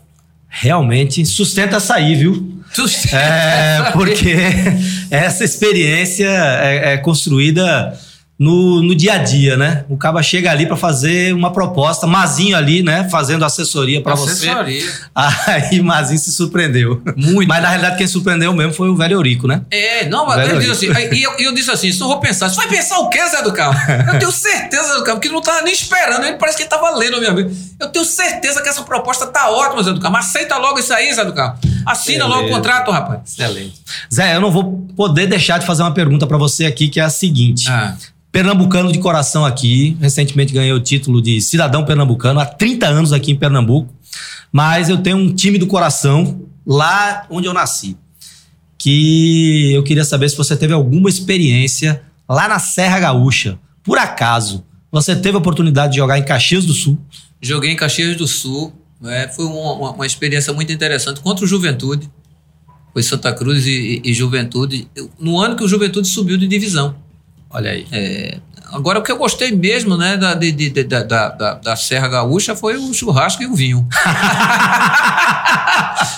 realmente sustenta sair, viu? Sustenta. É, porque essa experiência é, é construída no, no dia a dia, né? O Caba chega ali para fazer uma proposta, Mazinho ali, né? Fazendo assessoria para você. Assessoria. Aí Mazinho se surpreendeu. Muito. Mas na realidade quem surpreendeu mesmo foi o velho Eurico, né? É, não, mas ele disse assim, e eu, eu, disse assim, não vou pensar, você vai pensar o quê, Zé do Carmo? Eu tenho certeza, do Carmo, que ele não tava nem esperando, ele parece que ele tava lendo a minha vida. Eu tenho certeza que essa proposta tá ótima, Zé do Carmo. Aceita logo isso aí, Zé do Carmo. Assina Beleza. logo o contrato, rapaz. Excelente. Zé, eu não vou poder deixar de fazer uma pergunta para você aqui, que é a seguinte. Ah. Pernambucano de coração aqui. Recentemente ganhei o título de cidadão pernambucano, há 30 anos aqui em Pernambuco. Mas eu tenho um time do coração lá onde eu nasci. Que eu queria saber se você teve alguma experiência lá na Serra Gaúcha. Por acaso, você teve a oportunidade de jogar em Caxias do Sul? Joguei em Caxias do Sul. É, foi uma, uma, experiência muito interessante contra o Juventude. Foi Santa Cruz e, e, Juventude. No ano que o Juventude subiu de divisão. Olha aí. É, agora, o que eu gostei mesmo né, da, de, de, da, da, da, Serra Gaúcha foi o churrasco e o vinho.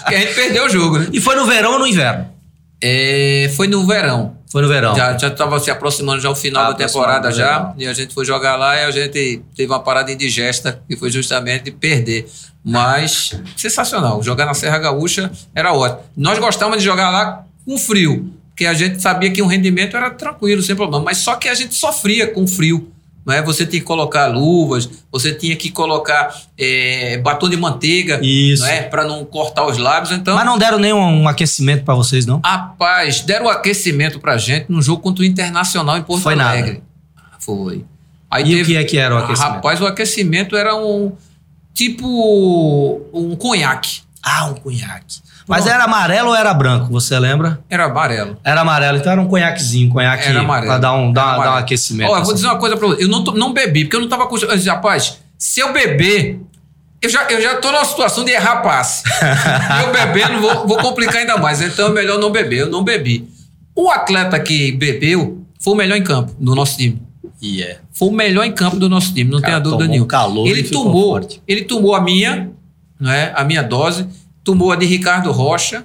que a gente perdeu o jogo, né? E foi no verão ou no inverno? É, foi no verão. Foi no verão. Já estava se aproximando já o final ah, da temporada já. E a gente foi jogar lá e a gente teve uma parada indigesta, que foi justamente perder. Mas sensacional. Jogar na Serra Gaúcha era ótimo. Nós gostávamos de jogar lá com frio porque a gente sabia que o rendimento era tranquilo, sem problema, mas só que a gente sofria com frio. Não é? Você tinha que colocar luvas, você tinha que colocar é, batom de manteiga, Isso. não é? Para não cortar os lábios. Então, Mas não deram nenhum um aquecimento para vocês, não? Rapaz, deram aquecimento para gente no jogo contra o Internacional em Porto Foi Alegre. Nada. Foi. Aí e teve, o que é que era o aquecimento? Rapaz, o aquecimento era um tipo um conhaque. Ah, um conhaque. Mas era amarelo ou era branco, você lembra? Era amarelo. Era amarelo, então era um conhaquezinho, um conhaque era amarelo. pra dar um, dar, dar um aquecimento. Ó, eu vou dizer uma coisa pra você. Eu não, não bebi, porque eu não tava com. Eu disse, rapaz, se eu beber, eu já, eu já tô numa situação de errar passe. eu bebendo, vou, vou complicar ainda mais. Então é melhor não beber. Eu não bebi. O atleta que bebeu foi o melhor em campo do nosso time. E yeah. é. Foi o melhor em campo do nosso time, não tem a dúvida nenhuma. Calor ele tomou, forte. ele tomou a minha, não é? A minha dose, tomou a de Ricardo Rocha,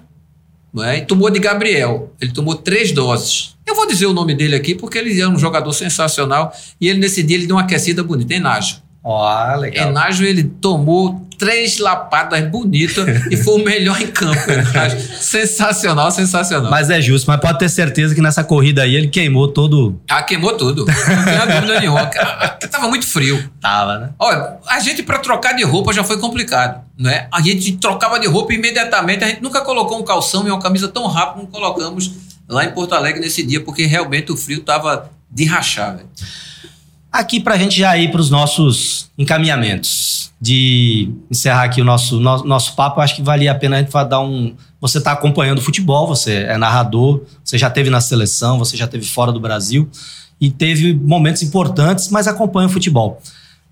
não é? E tomou de Gabriel. Ele tomou três doses. Eu vou dizer o nome dele aqui porque ele é um jogador sensacional e ele nesse dia ele deu uma aquecida bonita, Enágio. Ó, oh, legal. Enágio ele tomou três lapadas bonitas e foi o melhor em campo. sensacional, sensacional. Mas é justo, mas pode ter certeza que nessa corrida aí ele queimou todo. Ah, queimou tudo. Não tenho dúvida nenhuma. Tava muito frio. Tava, né? Olha, a gente para trocar de roupa já foi complicado, né? A gente trocava de roupa imediatamente, a gente nunca colocou um calção e uma camisa tão rápido como colocamos lá em Porto Alegre nesse dia, porque realmente o frio tava de rachar, velho. Aqui para a gente já ir para os nossos encaminhamentos de encerrar aqui o nosso, nosso, nosso papo, acho que valia a pena a gente dar um. Você está acompanhando o futebol, você é narrador, você já teve na seleção, você já teve fora do Brasil e teve momentos importantes, mas acompanha o futebol.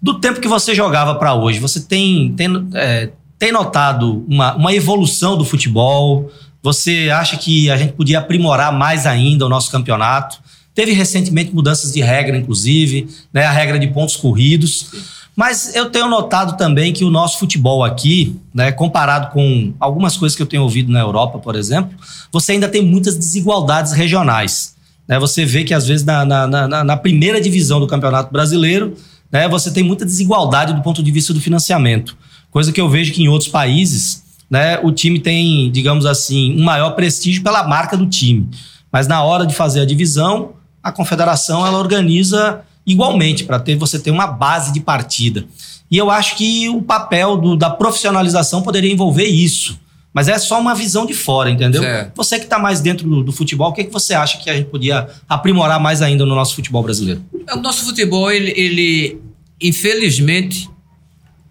Do tempo que você jogava para hoje, você tem, tem é, tem notado uma, uma evolução do futebol? Você acha que a gente podia aprimorar mais ainda o nosso campeonato? Teve recentemente mudanças de regra, inclusive, né, a regra de pontos corridos. Mas eu tenho notado também que o nosso futebol aqui, né, comparado com algumas coisas que eu tenho ouvido na Europa, por exemplo, você ainda tem muitas desigualdades regionais. Né? Você vê que, às vezes, na, na, na, na primeira divisão do Campeonato Brasileiro, né, você tem muita desigualdade do ponto de vista do financiamento. Coisa que eu vejo que em outros países, né, o time tem, digamos assim, um maior prestígio pela marca do time. Mas na hora de fazer a divisão, a confederação ela organiza igualmente para ter você ter uma base de partida. E eu acho que o papel do, da profissionalização poderia envolver isso. Mas é só uma visão de fora, entendeu? Certo. Você que está mais dentro do, do, futebol, o que, é que você acha que a gente podia aprimorar mais ainda no nosso futebol brasileiro? O nosso futebol, ele, ele infelizmente,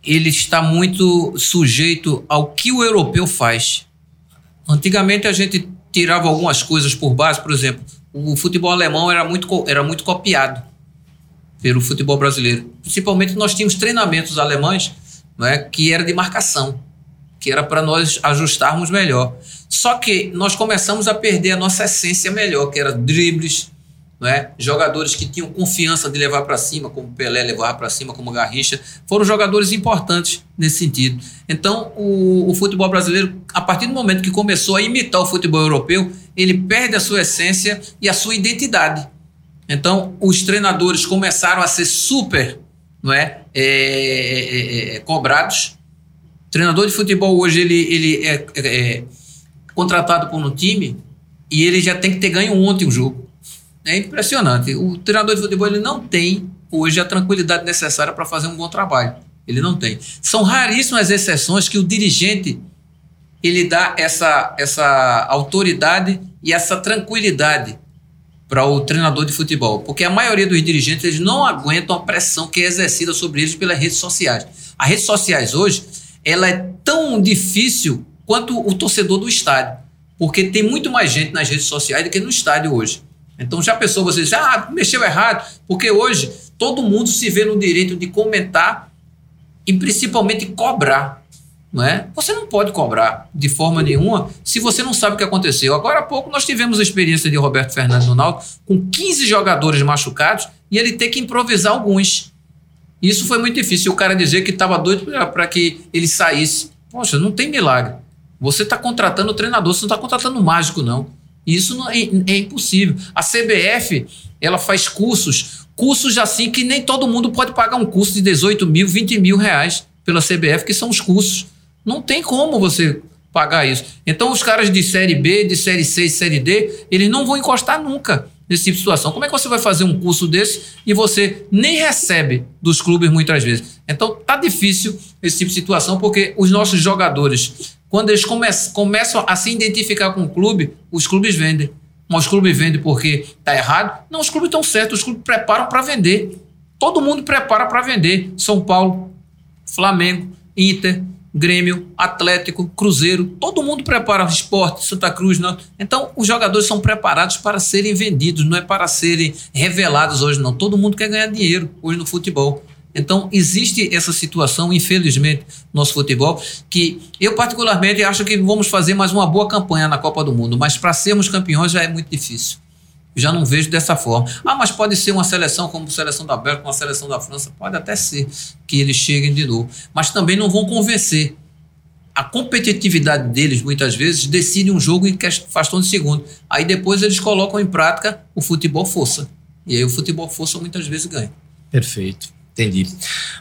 ele está muito sujeito ao que o europeu faz. Antigamente a gente tirava algumas coisas por base, por exemplo, o futebol alemão era muito, era muito copiado pelo futebol brasileiro. Principalmente nós tínhamos treinamentos alemães não é, que era de marcação, que era para nós ajustarmos melhor. Só que nós começamos a perder a nossa essência melhor, que era dribles, é? Jogadores que tinham confiança de levar para cima, como Pelé levar para cima, como Garrincha, foram jogadores importantes nesse sentido. Então, o, o, futebol brasileiro, a partir do momento que começou a imitar o futebol europeu, ele perde a sua essência e a sua identidade. Então, os treinadores começaram a ser super não é, é, é, é cobrados. O treinador de futebol hoje ele, ele é, é contratado por um time e ele já tem que ter ganho ontem o jogo. É impressionante. O treinador de futebol ele não tem hoje a tranquilidade necessária para fazer um bom trabalho. Ele não tem. São raríssimas exceções que o dirigente ele dá essa, essa autoridade e essa tranquilidade para o treinador de futebol, porque a maioria dos dirigentes eles não aguentam a pressão que é exercida sobre eles pelas redes sociais. As redes sociais hoje ela é tão difícil quanto o torcedor do estádio, porque tem muito mais gente nas redes sociais do que no estádio hoje. Então já pensou você dizer, ah, mexeu errado, porque hoje todo mundo se vê no direito de comentar e principalmente cobrar. Não é? Você não pode cobrar de forma nenhuma se você não sabe o que aconteceu. Agora há pouco nós tivemos a experiência de Roberto Fernandes Náutico com 15 jogadores machucados e ele ter que improvisar alguns. Isso foi muito difícil. O cara dizer que estava doido para que ele saísse. Poxa, não tem milagre. Você está contratando o treinador, você não está contratando o mágico, não. Isso não é, é impossível. A CBF, ela faz cursos, cursos assim que nem todo mundo pode pagar um curso de 18 mil, 20 mil reais pela CBF, que são os cursos. Não tem como você pagar isso. Então, os caras de Série B, de Série C Série D, eles não vão encostar nunca nesse tipo de situação. Como é que você vai fazer um curso desse e você nem recebe dos clubes muitas vezes? Então, tá difícil esse tipo de situação, porque os nossos jogadores quando eles come começam a se identificar com o clube, os clubes vendem. Mas os clubes vendem porque está errado? Não, os clubes estão certos, os clubes preparam para vender. Todo mundo prepara para vender. São Paulo, Flamengo, Inter, Grêmio, Atlético, Cruzeiro, todo mundo prepara esporte, Santa Cruz. Não. Então, os jogadores são preparados para serem vendidos, não é para serem revelados hoje, não. Todo mundo quer ganhar dinheiro hoje no futebol. Então, existe essa situação, infelizmente, no nosso futebol, que eu, particularmente, acho que vamos fazer mais uma boa campanha na Copa do Mundo, mas para sermos campeões já é muito difícil. Já não vejo dessa forma. Ah, mas pode ser uma seleção como a seleção da Bélgica, uma seleção da França, pode até ser que eles cheguem de novo. Mas também não vão convencer. A competitividade deles, muitas vezes, decide um jogo em questão de segundo. Aí depois eles colocam em prática o futebol força. E aí o futebol força muitas vezes ganha. Perfeito. Entendi.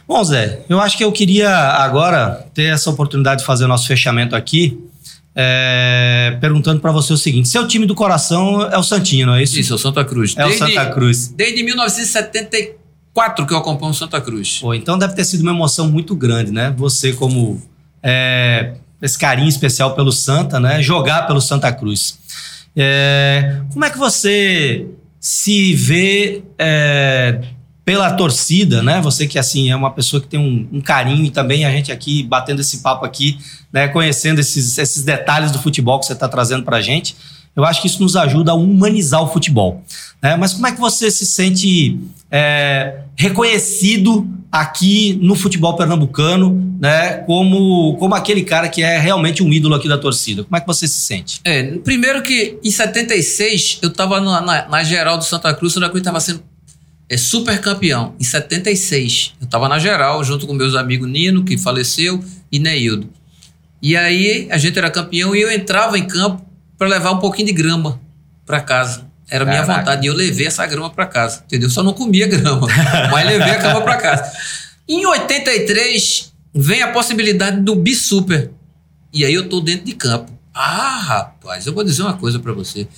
Bom, Zé, eu acho que eu queria agora ter essa oportunidade de fazer o nosso fechamento aqui, é, perguntando para você o seguinte: seu time do coração é o Santinho, não é isso? Isso, é o Santa Cruz. É desde, o Santa Cruz. Desde 1974 que eu acompanho o Santa Cruz. Pô, então deve ter sido uma emoção muito grande, né? Você, como é, esse carinho especial pelo Santa, né? Jogar pelo Santa Cruz. É, como é que você se vê é, pela torcida, né? Você que assim é uma pessoa que tem um, um, carinho e também a gente aqui batendo esse papo aqui, né? Conhecendo esses, esses detalhes do futebol que você está trazendo para gente, eu acho que isso nos ajuda a humanizar o futebol. Né? Mas como é que você se sente é, reconhecido aqui no futebol pernambucano, né? Como, como aquele cara que é realmente um ídolo aqui da torcida. Como é que você se sente? É, primeiro que em 76 eu estava na, na, na, geral do Santa Cruz, Santa Cruz estava sendo é, super campeão. Em 76 eu estava na geral junto com meus amigos Nino, que faleceu, e Neildo. E aí a gente era campeão e eu entrava em campo para levar um pouquinho de grama para casa. Era Caraca. minha vontade. E eu levei essa grama para casa. Entendeu? Só não comia grama, mas levei a grama para casa. Em 83, vem a possibilidade do Bisuper. E aí eu tô dentro de campo. Ah, rapaz, eu vou dizer uma coisa para você.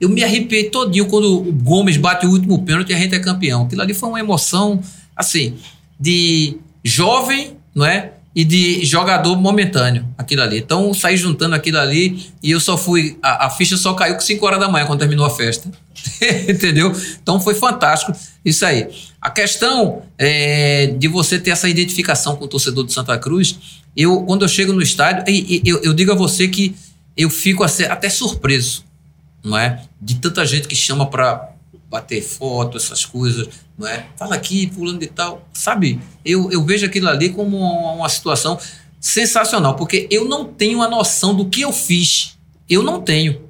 Eu me arrepiei todinho quando o Gomes bate o último pênalti e a gente é campeão. Aquilo ali foi uma emoção, assim, de jovem, não é? e de jogador momentâneo, aquilo ali. Então, saí juntando aquilo ali e eu só fui. A, a ficha só caiu com 5 horas da manhã quando terminou a festa. Entendeu? Então, foi fantástico isso aí. A questão é, de você ter essa identificação com o torcedor de Santa Cruz, eu, quando eu chego no estádio, eu, eu digo a você que eu fico até surpreso, não é? De tanta gente que chama para bater foto, essas coisas, não é? Fala aqui, pulando de tal. Sabe, eu, eu vejo aquilo ali como uma, uma situação sensacional, porque eu não tenho a noção do que eu fiz. Eu não tenho.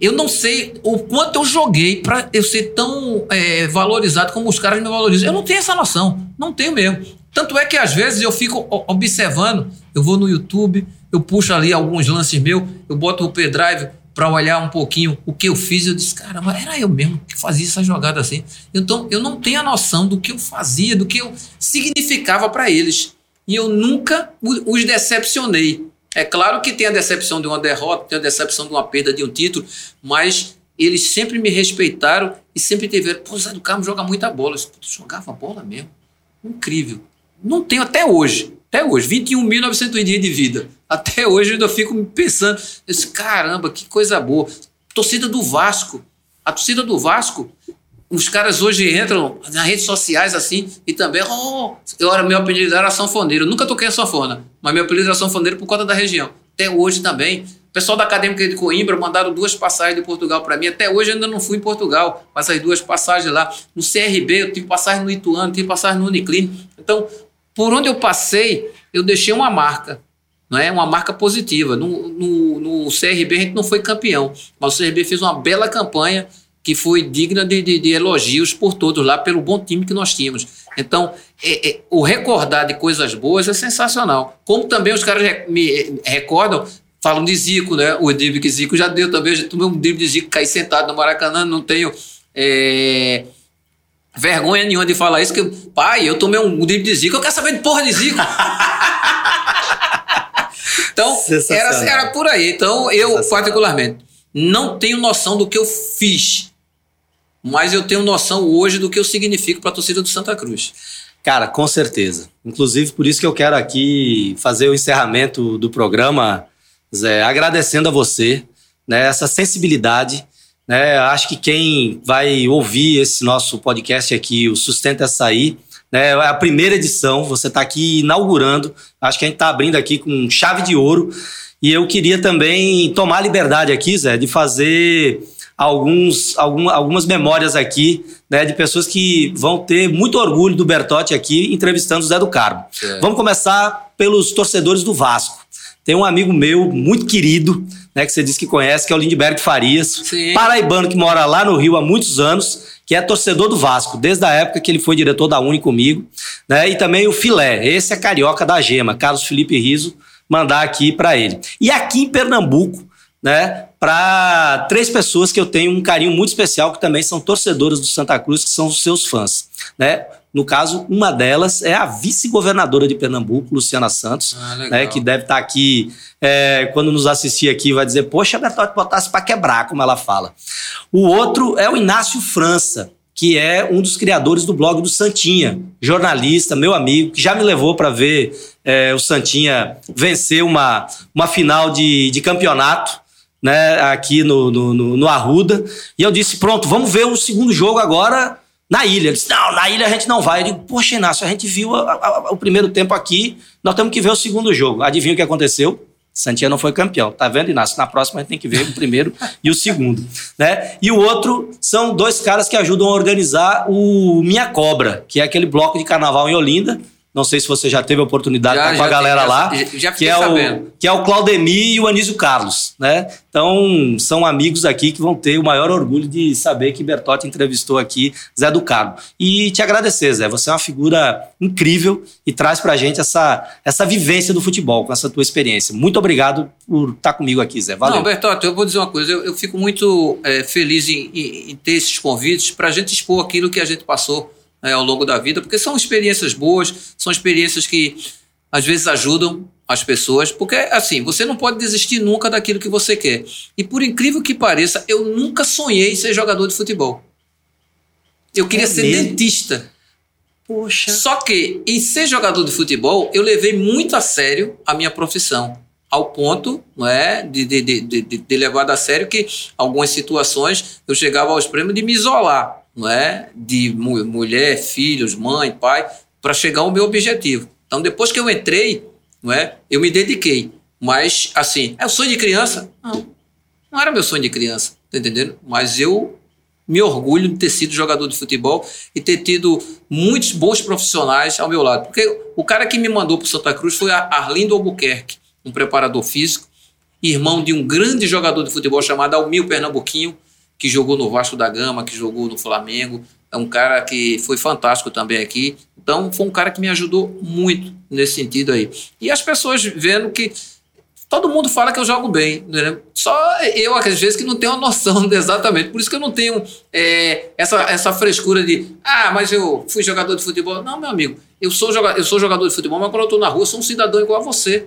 Eu não sei o quanto eu joguei para eu ser tão é, valorizado como os caras me valorizam. Eu não tenho essa noção. Não tenho mesmo. Tanto é que às vezes eu fico observando, eu vou no YouTube, eu puxo ali alguns lances meus, eu boto o pendrive, para olhar um pouquinho o que eu fiz, eu disse, caramba, era eu mesmo que fazia essa jogada assim. Então, eu não tenho a noção do que eu fazia, do que eu significava para eles. E eu nunca os decepcionei. É claro que tem a decepção de uma derrota, tem a decepção de uma perda de um título, mas eles sempre me respeitaram e sempre tiveram, pô, Zé do Carmo joga muita bola. Eu jogava bola mesmo. Incrível. Não tenho até hoje. Até hoje, 21.900 dias de vida. Até hoje eu ainda fico pensando, esse caramba, que coisa boa. Torcida do Vasco. A torcida do Vasco, os caras hoje entram nas redes sociais assim e também, oh, eu era meu apelido era sanfoneiro. Nunca toquei a sanfona, mas meu apelido era sanfoneiro por conta da região. Até hoje também. O pessoal da Acadêmica de Coimbra mandaram duas passagens de Portugal para mim. Até hoje eu ainda não fui em Portugal, mas as duas passagens lá. No CRB, eu tive passagem no Ituano, tive passagem no Uniclinic. Então, por onde eu passei, eu deixei uma marca, não é? Uma marca positiva. No, no, no CRB a gente não foi campeão, mas o CRB fez uma bela campanha que foi digna de, de, de elogios por todos lá, pelo bom time que nós tínhamos. Então, é, é, o recordar de coisas boas é sensacional. Como também os caras me recordam, falam de Zico, né? O drible que Zico já deu também. Eu já tomei um drible de Zico, caí sentado no Maracanã, não tenho. É, vergonha nenhuma de falar isso, que, pai, eu tomei um drible de Zico, eu quero saber de porra de Zico. então, era, era por aí. Então, eu, particularmente, não tenho noção do que eu fiz, mas eu tenho noção hoje do que eu significo para a torcida do Santa Cruz. Cara, com certeza. Inclusive, por isso que eu quero aqui fazer o encerramento do programa, Zé, agradecendo a você, né, essa sensibilidade né? Acho que quem vai ouvir esse nosso podcast aqui, o Sustenta Açaí, né? é a primeira edição, você está aqui inaugurando. Acho que a gente está abrindo aqui com chave de ouro. E eu queria também tomar a liberdade aqui, Zé, de fazer alguns, algum, algumas memórias aqui né, de pessoas que vão ter muito orgulho do Bertotti aqui entrevistando o Zé do Carmo. É. Vamos começar pelos torcedores do Vasco. Tem um amigo meu muito querido, né, que você disse que conhece, que é o Lindbergh Farias, Sim. paraibano que mora lá no Rio há muitos anos, que é torcedor do Vasco, desde a época que ele foi diretor da Uni comigo, né, e também o Filé, esse é carioca da Gema, Carlos Felipe Riso, mandar aqui para ele. E aqui em Pernambuco, né, para três pessoas que eu tenho um carinho muito especial, que também são torcedoras do Santa Cruz, que são os seus fãs, né? No caso, uma delas é a vice-governadora de Pernambuco, Luciana Santos, ah, né, que deve estar tá aqui, é, quando nos assistir aqui, vai dizer, poxa, Bertotti botasse para quebrar, como ela fala. O outro é o Inácio França, que é um dos criadores do blog do Santinha, jornalista, meu amigo, que já me levou para ver é, o Santinha vencer uma, uma final de, de campeonato né, aqui no, no, no, no Arruda. E eu disse: pronto, vamos ver o segundo jogo agora na ilha. Ele disse: não, na ilha a gente não vai. Eu digo: poxa, Inácio, a gente viu a, a, o primeiro tempo aqui, nós temos que ver o segundo jogo. Adivinha o que aconteceu? Santinha não foi campeão. Tá vendo, Inácio? Na próxima a gente tem que ver o primeiro e o segundo. Né? E o outro são dois caras que ajudam a organizar o Minha Cobra, que é aquele bloco de carnaval em Olinda, Não sei se você já teve a oportunidade Já- de estar com a galera tive, lá. já- já que é, sabendo. o, que é o Claudemir e o Anísio Carlos, né? Então, são amigos aqui que vão ter o maior orgulho de saber que Bertotti entrevistou aqui Zé do Carmo. E te agradecer, Zé. Você é uma figura incrível e traz pra gente essa, essa vivência do futebol, com essa tua experiência. Muito obrigado por estar comigo aqui, Zé. Valeu. Não, Bertotti, eu vou dizer uma coisa. Eu, eu fico muito é, feliz em, em- em ter esses convites para a gente expor aquilo que a gente passou né, ao longo da vida, porque são experiências boas, são experiências que às vezes ajudam as pessoas, porque assim, você não pode desistir nunca daquilo que você quer. E por incrível que pareça, eu nunca sonhei em ser jogador de futebol. Eu queria É ser mesmo? dentista. Poxa. Só que em ser jogador de futebol, eu levei muito a sério a minha profissão. Ao ponto não é, de, de, de, de, de levar a sério que algumas situações eu chegava ao extremo de me isolar, não é? De mu- mulher, filhos, mãe, pai, para chegar ao meu objetivo. Então, depois que eu entrei, não é? Eu me dediquei. Mas, assim, é o sonho de criança? Não. Não era meu sonho de criança, tá entendendo? Mas eu me orgulho de ter sido jogador de futebol e ter tido muitos bons profissionais ao meu lado. Porque o cara que me mandou para Santa Cruz foi Arlindo Albuquerque, um preparador físico, irmão de um grande jogador de futebol chamado Almir Pernambuquinho, que jogou no Vasco da Gama, que jogou no Flamengo. É um cara que foi fantástico também aqui. Então, foi um cara que me ajudou muito nesse sentido aí. E as pessoas vendo que todo mundo fala que eu jogo bem, né? Só eu, às vezes, que não tenho a noção exatamente. Por isso que eu não tenho é, essa, essa frescura de, ah, mas eu fui jogador de futebol. Não, meu amigo, eu sou, joga eu sou jogador de futebol, mas quando eu estou na rua, eu sou um cidadão igual a você.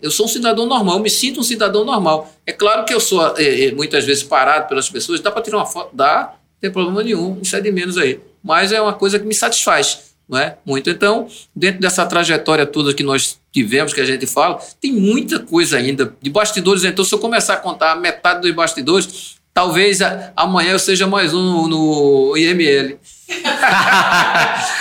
Eu sou um cidadão normal, eu me sinto um cidadão normal. É claro que eu sou é, é, muitas vezes parado pelas pessoas, dá para tirar uma foto? Dá, não tem problema nenhum, isso é de menos aí. Mas é uma coisa que me satisfaz, não é? Muito. Então, dentro dessa trajetória toda que nós tivemos, que a gente fala, tem muita coisa ainda de bastidores. Então, se eu começar a contar metade dos bastidores, talvez amanhã eu seja mais um no IML.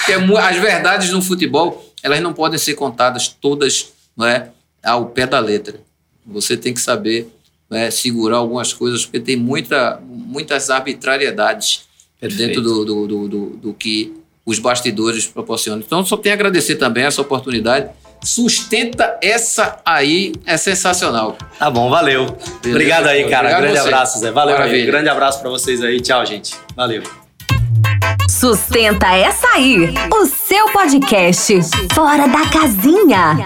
é as verdades no futebol, elas não podem ser contadas todas não é, ao pé da letra. Você tem que saber né, segurar algumas coisas, porque tem muita, muitas arbitrariedades Perfeito. dentro do, do, do, do, do que os bastidores proporcionam. Então, só tenho a agradecer também essa oportunidade. Sustenta essa aí, é sensacional. Tá bom, valeu. Obrigado aí, cara. Obrigado grande abraço, Zé. Valeu aí. Maravilha. Grande abraço pra vocês aí. Tchau, gente. Valeu. Sustenta essa aí, o seu podcast Fora da Casinha.